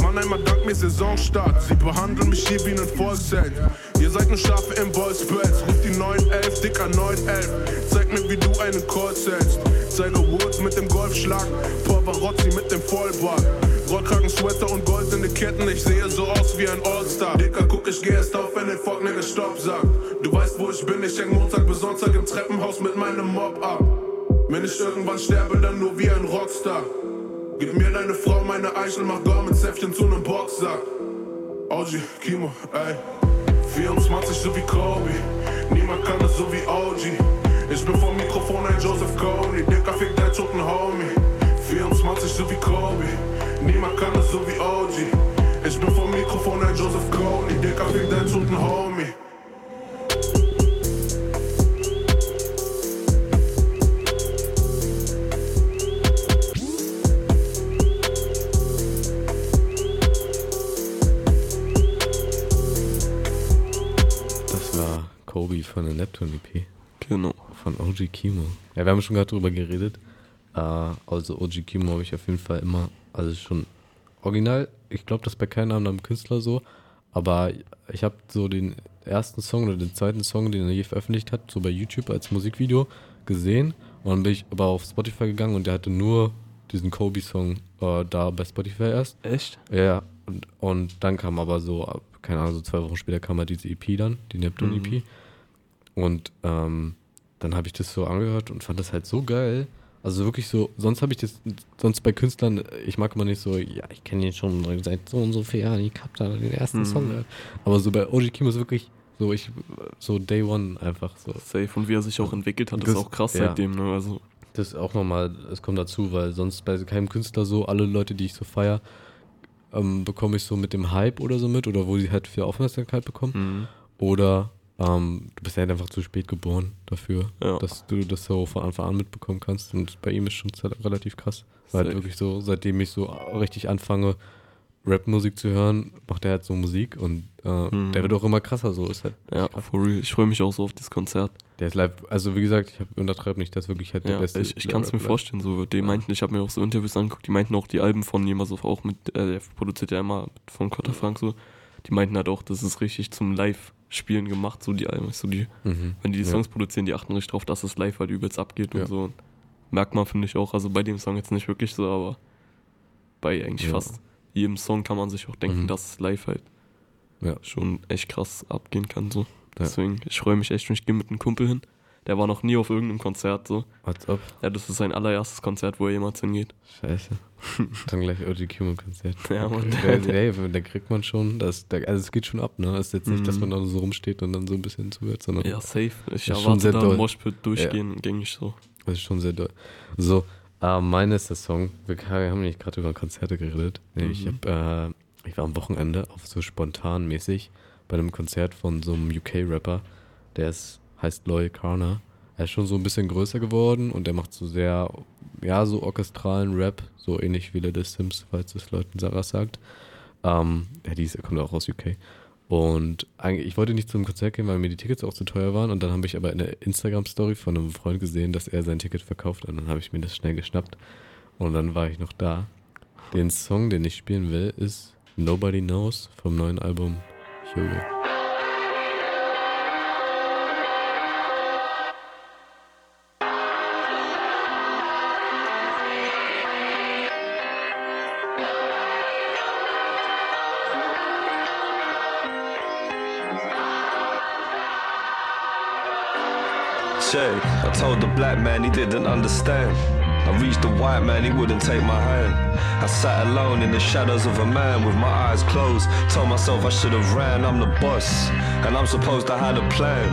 Mann, einmal dank mir Saisonstart. Sie behandeln mich hier wie einen Volksheld. Ihr seid nur Schafe im Bolzpelz. Ruf die 911, Dicker 911. Zeig mir, wie du einen Call zählst. Zeige Woods mit dem Golfschlag, Pavarotti mit dem Vollbart. Rollkragen, Sweater und goldene Ketten, ich sehe so aus wie ein All-Star. Dicker, guck, ich geh erst auf, wenn der Fuck Nigga Stopp sagt. Du weißt, wo ich bin, ich häng Montag bis Sonntag im Treppenhaus mit meinem Mob ab. Wenn ich irgendwann sterbe, dann nur wie ein Rockstar. Gib mir deine Frau, meine Eichel, mach Gormenzäpfchen zu nem Boxsack. OG, Kimo, ey. 24 so wie Kobe, niemand kann es so wie OG. Ich bin vom Mikrofon ein Joseph Cody, Dicker fickt dein toten Homie. 24 so wie Kobe, niemand kann es so wie OG. Ich bin vom Mikrofon ein Joseph Cody, Dicker fickt dein toten Homie. Das war Kobe von der Neptune EP. Genau. Von OG Kimo. Ja, wir haben schon gerade drüber geredet. Äh, also OG Kimo habe ich auf jeden Fall immer, also schon original. Ich glaube, das ist bei keinem anderen Künstler so. Aber ich habe so den ersten Song oder den zweiten Song, den er je veröffentlicht hat, so bei YouTube als Musikvideo gesehen. Und dann bin ich aber auf Spotify gegangen und der hatte nur diesen Kobe-Song äh, da bei Spotify erst. Echt? Ja, und, und dann kam aber so, keine Ahnung, so zwei Wochen später kam halt diese EP dann, die Neptune-EP. Mhm. Und ähm, dann habe ich das so angehört und fand das halt so geil. Also wirklich so, sonst habe ich das, sonst bei Künstlern, ich mag immer nicht so, ja, ich kenne ihn schon seit so und so vielen Jahren, ich hab da den ersten Mhm. Song gehört. Aber so bei OG Kimo ist wirklich so, ich, so Day One einfach so. Safe und wie er sich auch entwickelt hat, ist Das- auch krass ja. seitdem, ne? Also, Das ist auch nochmal, es kommt dazu, weil sonst bei keinem Künstler so, alle Leute, die ich so feier, ähm, bekomme ich so mit dem Hype oder so mit oder wo sie halt viel Aufmerksamkeit bekommen. Mhm. Oder ähm, du bist halt einfach zu spät geboren dafür, Ja. dass du das so von Anfang an mitbekommen kannst. Und bei ihm ist schon relativ krass. Weil halt wirklich so, seitdem ich so richtig anfange, Rap-Musik zu hören, macht er halt so Musik und äh, Mhm. der wird auch immer krasser so. Ist halt ja, for real. Ich freue mich auch so auf das Konzert. der ist live, also wie gesagt, ich untertreibe nicht, das ist wirklich halt der Ja, beste. ich, ich kann es mir Rap- vorstellen, so. Die meinten, ich habe mir auch so Interviews angeguckt, die meinten auch die Alben von Jemasov auch mit, äh, der produziert ja immer von Cotta Frank so. Die meinten halt auch, das ist richtig zum Live-Spielen gemacht, so die. So die, Mhm. Wenn die die Ja. Songs produzieren, die achten richtig drauf, dass es live halt übelst abgeht Ja. und so. Merkt man, finde ich auch. Also bei dem Song jetzt nicht wirklich so, aber bei eigentlich Ja. fast jedem Song kann man sich auch denken, Mhm. dass es live halt Ja. schon echt krass abgehen kann. So. Ja. Deswegen, ich freue mich echt und ich gehe mit einem Kumpel hin. Der war noch nie auf irgendeinem Konzert so. What's up? Ja, das ist sein allererstes Konzert, wo er jemals hingeht. Scheiße. Dann gleich OG Kimo-Konzert. Ja, Mann. Der, der, der, der kriegt man schon, das, der, also es geht schon ab, ne? Es ist jetzt nicht, dass Mhm. man da so rumsteht und dann so ein bisschen zuhört, sondern. Ja, safe. Ich Das ist erwarte da doll. Moshpit durchgehen, gängig so. Das ist schon sehr doll. So, äh, mein ist der Song. Wir haben nicht gerade über Konzerte geredet. Nee, Ich, Mhm. hab, äh, ich war am Wochenende auf so spontan mäßig bei einem Konzert von so einem UK-Rapper. Der ist, heißt Loy Carner. Er ist schon so ein bisschen größer geworden und der macht so sehr, ja, so orchestralen Rap, so ähnlich wie Little Sims, falls es Leuten Sarah sagt. Ähm, ja, die ist, er kommt auch aus UK. Und eigentlich, ich wollte nicht zum Konzert gehen, weil mir die Tickets auch zu teuer waren. Und dann habe ich aber in der Instagram-Story von einem Freund gesehen, dass er sein Ticket verkauft. Und dann habe ich mir das schnell geschnappt. Und dann war ich noch da. Den Song, den ich spielen will, ist Nobody Knows vom neuen Album Hugo. I told the black man he didn't understand. I reached the white man, he wouldn't take my hand. I sat alone in the shadows of a man with my eyes closed. Told myself I should have ran, I'm the boss. And I'm supposed to have a plan.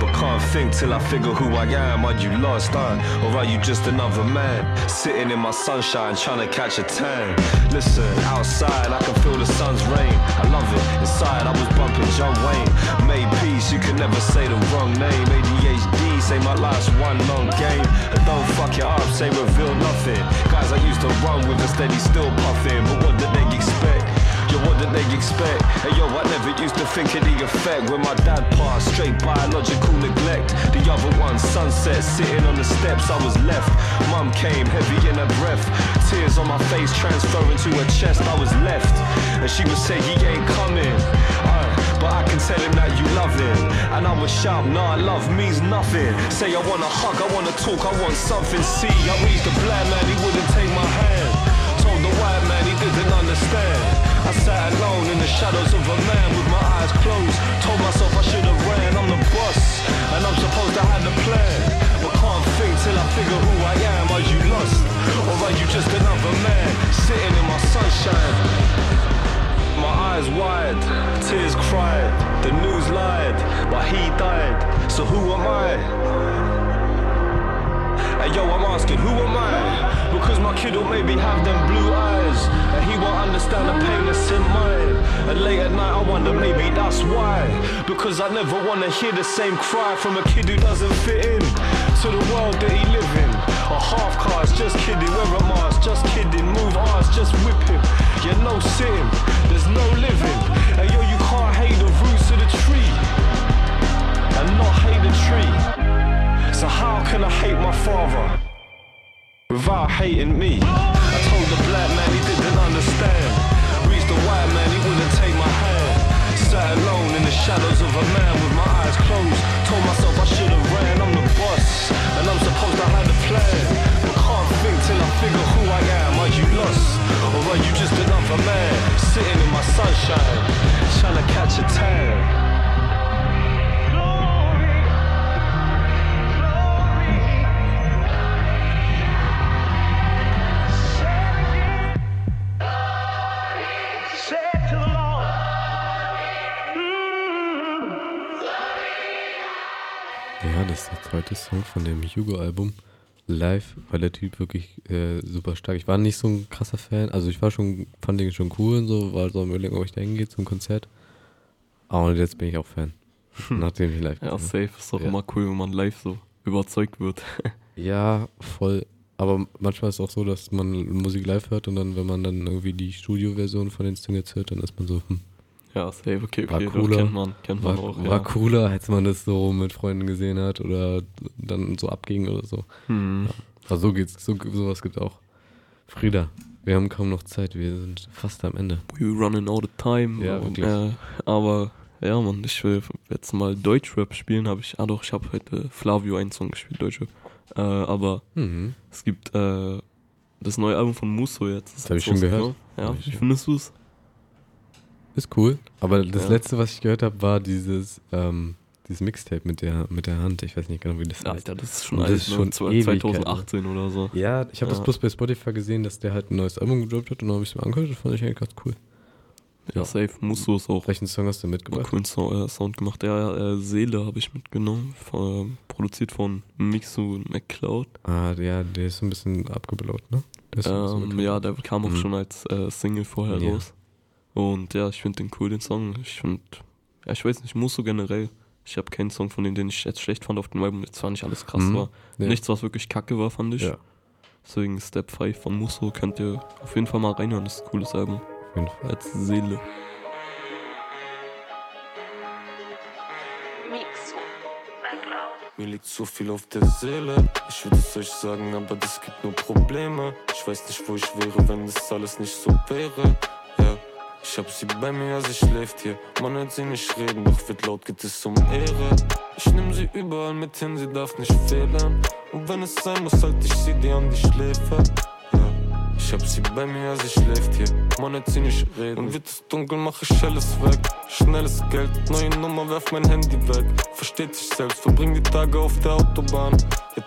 But can't think till I figure who I am. Are you lost, huh? Or are you just another man? Sitting in my sunshine, trying to catch a tan. Listen, outside I can feel the sun's rain. I love it. Inside I was bumping John Wayne. Made peace, you can never say the wrong name. ADHD, say my life's one long game. And don't fuck it up, say reveal nothing. Guys I used to run with a steady still puffing. But what did they expect? Yo, what did they expect? Hey yo, I never used to think of the effect when my dad passed. Straight biological neglect. The other one, sunset, sitting on the steps, I was left. Mum came, heavy in her breath. Tears on my face, transferring to her chest, I was left. And she would say, he ain't coming. Uh, but I can tell him that you love him. And I would shout, nah, love means nothing. Say I wanna hug, I wanna talk, I want something. See, I reached the black man, he wouldn't take my hand. Told the white man he didn't understand. I sat alone in the shadows of a man with my eyes closed. Told myself I should have ran, I'm the boss. And I'm supposed to have the plan. But can't think till I figure who I am. Are you lost? Or are you just another man sitting in my sunshine? My eyes wide, tears cried, the news lied, but he died. So who am I? Hey yo, I'm asking, who am I? Because my kid will maybe have them blue eyes, and he won't understand the pain that's in mine. And late at night, I wonder maybe that's why. Because I never wanna hear the same cry from a kid who doesn't fit in to the world that he live in. A half cars, just kidding, wear a mask, just kidding, move ours, just whip him. Yeah, no sitting, there's no living. And yo, you can't hate the roots of the tree and not hate the tree. So how can I hate my father without hating me? I told the black man he didn't understand. Reached the white man, he wouldn't take my hand. Sat alone in the shadows of a man with my eyes closed. Told myself I should have ran, I'm the boss. And I'm supposed to have a plan. But can't think till I figure who I am. Are you lost? Or are you just another man? Sitting in my sunshine, trying to catch a tan. Ja, das ist der zweite Song von dem Hugo-Album. Live war der Typ wirklich äh, super stark. Ich war nicht so ein krasser Fan. Also ich war schon, fand den schon cool und so, war so am überlegen, ob ich da hingehe zum Konzert. Aber jetzt bin ich auch Fan. Nachdem ich live Ja, safe. Ist doch Ja. immer cool, wenn man live so überzeugt wird. Ja, voll. Aber manchmal ist es auch so, dass man Musik live hört und dann, wenn man dann irgendwie die Studioversion von den Singles hört, dann ist man so, hm. Ja, safe, okay, War okay, das cooler. kennt man- kennt man war, auch, War ja. cooler, als man das so mit Freunden gesehen hat oder dann so abging oder so. Hm. Ja. Also so geht's, so, sowas gibt auch. Frieda, wir haben kaum noch Zeit, wir sind fast am Ende. We running out of time. Ja, und, äh, aber ja, man, ich will jetzt mal Deutschrap spielen. Habe ich, ah doch, ich habe heute Flavio einen Song gespielt, Deutschrap. Äh, aber Mhm. es gibt äh, das neue Album von Musso jetzt. Das hab ich schon gehört. Ja, Hab ich wie findest du es? Ist cool. Aber das Ja. letzte, was ich gehört habe, war dieses, ähm, dieses Mixtape mit der, mit der Hand. Ich weiß nicht genau, wie das heißt. Alter, das ist schon Und alt, ne? Ewigkeiten. 2018 oder so. Ja, ich habe das Ja. bloß bei Spotify gesehen, dass der halt ein neues Album gedroppt hat und dann habe ich es mir angehört. Das fand ich eigentlich ganz cool. Ja, safe. Musso ist auch. Welchen Song hast du mitgebracht? coolen Sound, äh, Sound gemacht. Ja, äh, Seele habe ich mitgenommen. Von, äh, produziert von Mixu McCloud. Ah, ja, der ist so ein bisschen abgeblaut, ne? Ist Ähm, ja, der kam auch Mhm. schon als äh, Single vorher Ja. raus. Und ja, ich finde den cool, den Song. Ich finde, ja, ich weiß nicht, Musso generell. Ich habe keinen Song von denen, den ich jetzt schlecht fand auf dem Album. Jetzt fand ich alles krass Mhm. war. Ja. Nichts, was wirklich kacke war, fand ich. Ja. Deswegen Step 5 von Musso könnt ihr auf jeden Fall mal reinhören. Das ist ein cooles Album. Auf jeden Fall. Als Seele. Mir liegt so viel auf der Seele. Ich würde es euch sagen, aber das gibt nur Probleme. Ich weiß nicht, wo ich wäre, wenn das alles nicht so wäre. Ich hab sie bei mir, sie schläft hier. Man hört sie nicht reden, doch wird laut, geht es um Ehre. Ich nehm sie überall mit hin, sie darf nicht fehlen. Und wenn es sein muss, halt ich sie dir an die Schläfe. Ich hab sie bei mir, sie schläft hier. Man hat sie nicht reden. Und wird es dunkel, mach ich alles weg. Schnelles Geld, neue Nummer, werf mein Handy weg. Versteht sich selbst, verbring die Tage auf der Autobahn.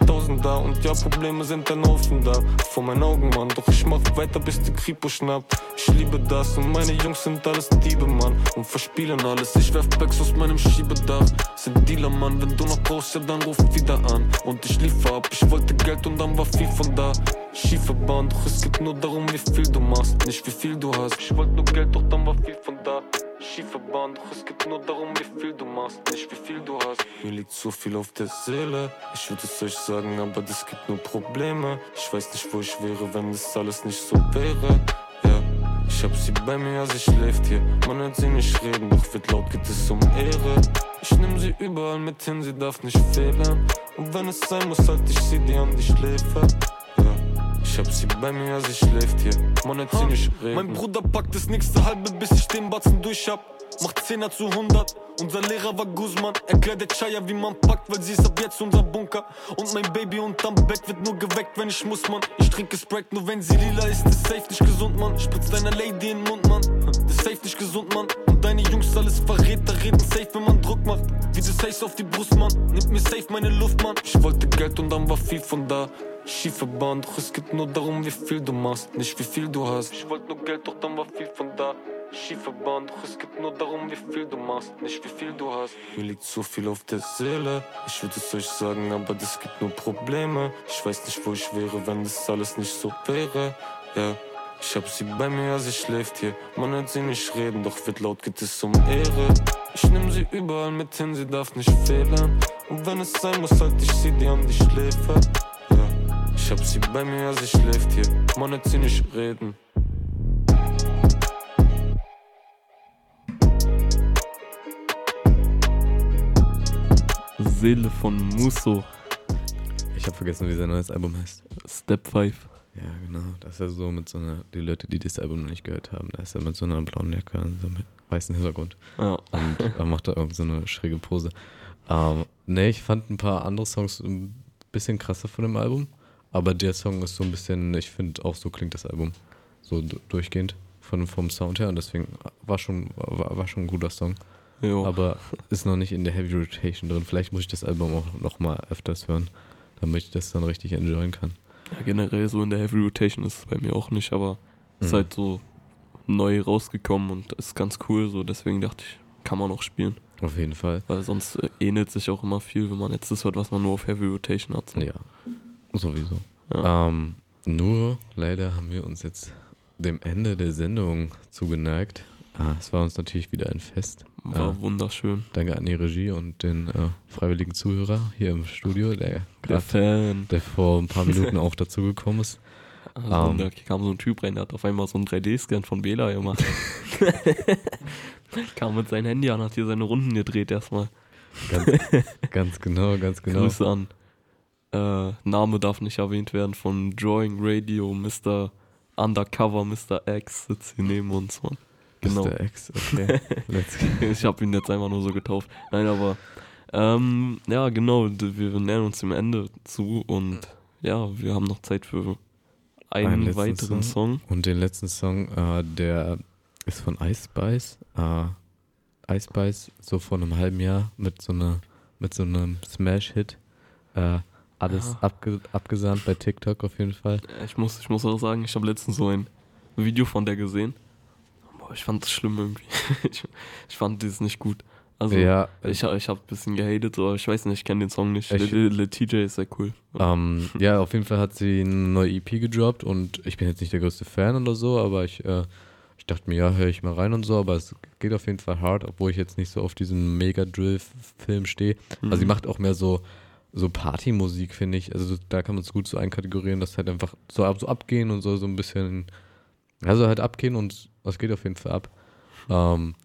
Ja, tausend da und ja, Probleme sind ein Haufen da. Vor meinen Augen, Mann. Doch ich mach weiter, bis die Kripo schnappt. Ich liebe das und meine Jungs sind alles Diebe, Mann. Und verspielen alles. Ich werf Bags aus meinem Schiebedach. Sind Dealer, Mann. Wenn du noch brauchst, ja, dann ruf wieder an. Und ich liefer ab. Ich wollte Geld und dann war viel von da. Schiefe Bahn, doch es geht nur darum, wie viel du machst, nicht wie viel du hast. Ich wollte nur Geld, doch dann war viel von da. Schiefe Bahn, doch es geht nur darum, wie viel du machst, nicht wie viel du hast. Mir liegt so viel auf der Seele, ich würde es euch sagen, aber das gibt nur Probleme. Ich weiß nicht, wo ich wäre, wenn das alles nicht so wäre. Ja, ich hab sie bei mir, ja, sie schläft hier. Man hört sie nicht reden, doch wird laut, geht es um Ehre. Ich nehm sie überall mit hin, sie darf nicht fehlen. Und wenn es sein muss, halt ich sie dir an die Schläfe. Ich hab sie bei mir, ja, sie schläft hier. Nicht reden. Mein Bruder packt das nächste halbe, bis ich den Batzen durch hab. Macht 10er zu 100. Unser Lehrer war Guzman. Erklärt der Chaya, wie man packt, weil sie ist ab jetzt unser Bunker. Und mein Baby unterm Bett wird nur geweckt, wenn ich muss, man. Ich trinke Sprite, nur wenn sie lila ist. Das safe nicht gesund, man. Spritz deiner Lady in den Mund, man. Das safe nicht gesund, man. Und deine Jungs alles Verräter reden safe, wenn man Druck macht. Wie du sagst auf die Brust, man. Nimmt mir safe meine Luft, man. Ich wollte Geld und dann war viel von da. Schiefe Bahn, doch es geht nur darum, wie viel du machst, nicht wie viel du hast. Ich wollte nur Geld, doch dann war viel von da. Schiefe Bahn, doch es geht nur darum, wie viel du machst, nicht wie viel du hast. Mir liegt so viel auf der Seele, ich würde es euch sagen, aber das gibt nur Probleme. Ich weiß nicht, wo ich wäre, wenn das alles nicht so wäre. Ja, ich hab sie bei mir, sie schläft hier. Man hört sie nicht reden, doch wird laut, geht es um Ehre. Ich nehm sie überall mit hin, sie darf nicht fehlen. Und wenn es sein muss, halt ich sie dir an die Schläfe. Ich hab sie bei mir, ja, sie schläft hier. Man hört sie nicht reden. Seele von Musso. Ich habe vergessen, wie sein neues Album heißt. Step 5. Ja, genau. Das ist ja so mit so einer, die Leute, die das Album noch nicht gehört haben, da ist er mit so einer blauen Jacke und so mit weißem Hintergrund. Ja. Und er macht da irgend so eine schräge Pose. Ähm, ne, ich fand ein paar andere Songs ein bisschen krasser von dem Album, aber der Song ist so ein bisschen, ich finde auch so klingt das Album. So durchgehend von, vom Sound her und deswegen war schon, war, war schon ein guter Song. Jo. Aber ist noch nicht in der Heavy Rotation drin. Vielleicht muss ich das Album auch noch mal öfters hören, damit ich das dann richtig enjoyen kann. Ja, generell so in der Heavy Rotation ist es bei mir auch nicht, aber ist Mhm. halt so neu rausgekommen und ist ganz cool, so deswegen dachte ich, kann man auch spielen. Auf jeden Fall. Weil sonst äh, ähnelt sich auch immer viel, wenn man jetzt das hört, was man nur auf Heavy Rotation hat. So. Ja, sowieso. Ja. Ähm, nur leider haben wir uns jetzt dem Ende der Sendung zugeneigt. Ah, es war uns natürlich wieder ein Fest. War Äh, wunderschön. Danke an die Regie und den äh, freiwilligen Zuhörer hier im Studio, der, Der Fan. der vor ein paar Minuten auch dazugekommen ist. Also Ähm, da kam so ein Typ rein, der hat auf einmal so einen 3D-Scan von Bela gemacht. kam mit seinem Handy an, hat hier seine Runden gedreht erstmal. Ganz, ganz genau, ganz genau. Grüße an. Äh, Name darf nicht erwähnt werden von Drawing Radio, Mr. Undercover, Mr. X sitzt hier neben uns, Mann. Genau. Mr. X, okay. Let's ich habe ihn jetzt einfach nur so getauft. Nein, aber ähm, ja, genau, wir nähern uns dem Ende zu und ja, wir haben noch Zeit für einen, letzten weiteren Song. Und den letzten Song, äh, der ist von Ice Spice. Äh, Ice Spice, so vor einem halben Jahr mit so einer, mit so einem Smash-Hit. Äh, alles abge abgesandt bei TikTok auf jeden Fall. Ich muss, ich muss auch sagen, ich habe letztens so ein Video von der gesehen. Boah, ich fand das schlimm irgendwie. ich, ich fand das nicht gut. Also, Ja, ich, ich habe ein bisschen gehatet, aber ich weiß nicht, ich kenne den Song nicht. Ich- Le, Le TJ ist sehr cool. Ähm, ja, auf jeden Fall hat sie eine neue EP gedroppt und ich bin jetzt nicht der größte Fan oder so, aber ich, äh, ich dachte mir, ja, höre ich mal rein und so, aber es geht auf jeden Fall hart, obwohl ich jetzt nicht so auf diesen Mega-Drill-Film stehe. Also sie Mhm. macht auch mehr so, so Partymusik, finde ich. Also da kann man es gut so einkategorieren, dass halt einfach so, ab, so abgehen und so, so ein bisschen, also halt abgehen und es geht auf jeden Fall ab. Ähm,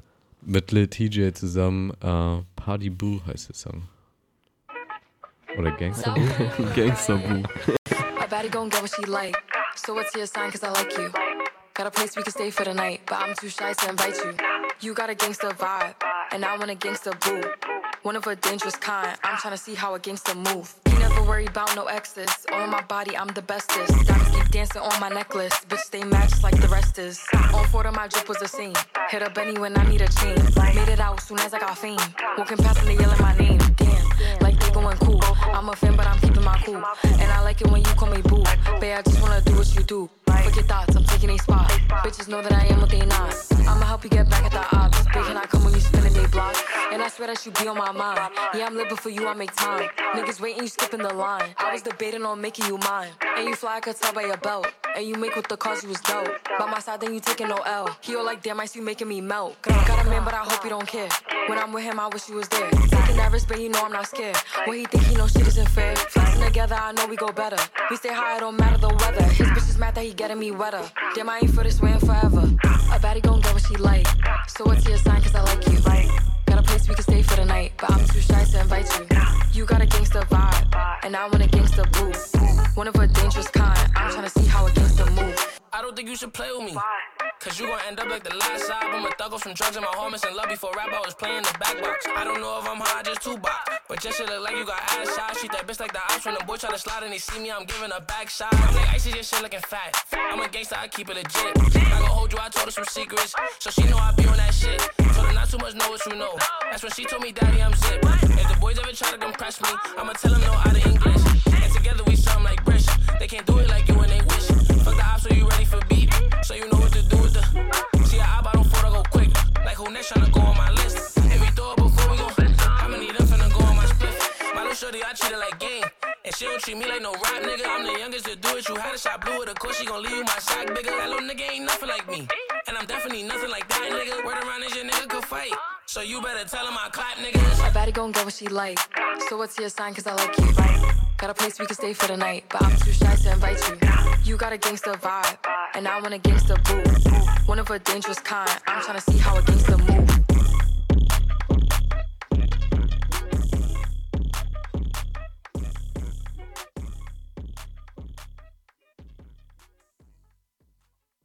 mit Lil TJ zusammen, äh, Party Boo heißt der Song. Oder Gangster Boo? Gangster Boo. I better go and get what she like. So what's your sign? Cause I like you. Got a place we can stay for the night, but I'm too shy to invite you. You got a gangster vibe, and I want a gangster boo. One of a dangerous kind. I'm trying to see how a gangster move. He never worry about no exes. In my body, I'm the bestest. Diamonds keep dancing on my necklace. Bitch, stay just like the rest is. On four of my drip was a scene. Hit up Benny when I need a chain. Made it out soon as I got fame. Walking past and yelling my name. Cool. I'm a fan, but I'm keeping my cool. And I like it when you call me boo. Babe, I just wanna do what you do. Fuck your thoughts, I'm taking a spot. Bitches know that I am what they not. I'ma help you get back at the odds. Big can I come when you spinning they block? And I swear that you be on my mind. Yeah, I'm living for you, I make time. Niggas waiting, you skipping the line. I was debating on making you mine. And you fly, I could tell by your belt. And you make with the cause you was dope. By my side, then you taking no L. He all like, damn, I see you making me melt. Got a man, but I hope you don't care. When I'm with him, I wish you was there. Taking that risk, but you know I'm not scared. When he think he know shit isn't fair. Flexing together, I know we go better. We stay high, it don't matter the weather. His bitch is mad that he getting me wetter. Damn, I ain't for this way forever. A baddie gon' get what she like. So what's your sign, cause I like you. Place we can stay for the night, but I'm too shy to invite you. You got a gangster vibe, and I want a gangster boo. One of a dangerous kind. I'm trying to see how a gangster move. I don't think you should play with me. Cause you gon' end up like the last album. A thug some drugs and my homies in love before rap. I was playing the back box. I don't know if I'm high, just two box. But just shit look like you got ass shots. Treat that bitch like the ops when the boy try to slide and they see me. I'm giving a back shot. I'm like icy, just shit looking fat. I'm a gangster, I keep it legit. I gon' hold you, I told her some secrets. So she know I be on that shit. Told her not too much, know what you know. That's when she told me, Daddy, I'm zip. If the boys ever try to compress me, I'ma tell them no out of English. And together we sound like British. They can't do it like you and they. Fuck the ops, so you ready for beat? So you know what to do with the. See, I out on foot, I go quick. Like who next tryna go on my list? If we throw it before we go, how many them finna go on my split? My little shorty, I treat her like game. And she don't treat me like no rap nigga. I'm the youngest to do it. You had a shot blue with a course, she gon' leave you my sack bigger. That little nigga ain't nothing like me. And I'm definitely nothing like that nigga. Word around is your nigga could fight. So you better tell him I clap niggas. A baddie gon' get what she like. So what's your sign, cause I like you. Got a place we can stay for the night, but I'm too shy to invite you. You got a gangster vibe, and I want a gangster boo. One of a dangerous kind. I'm trying to see how a gangster move.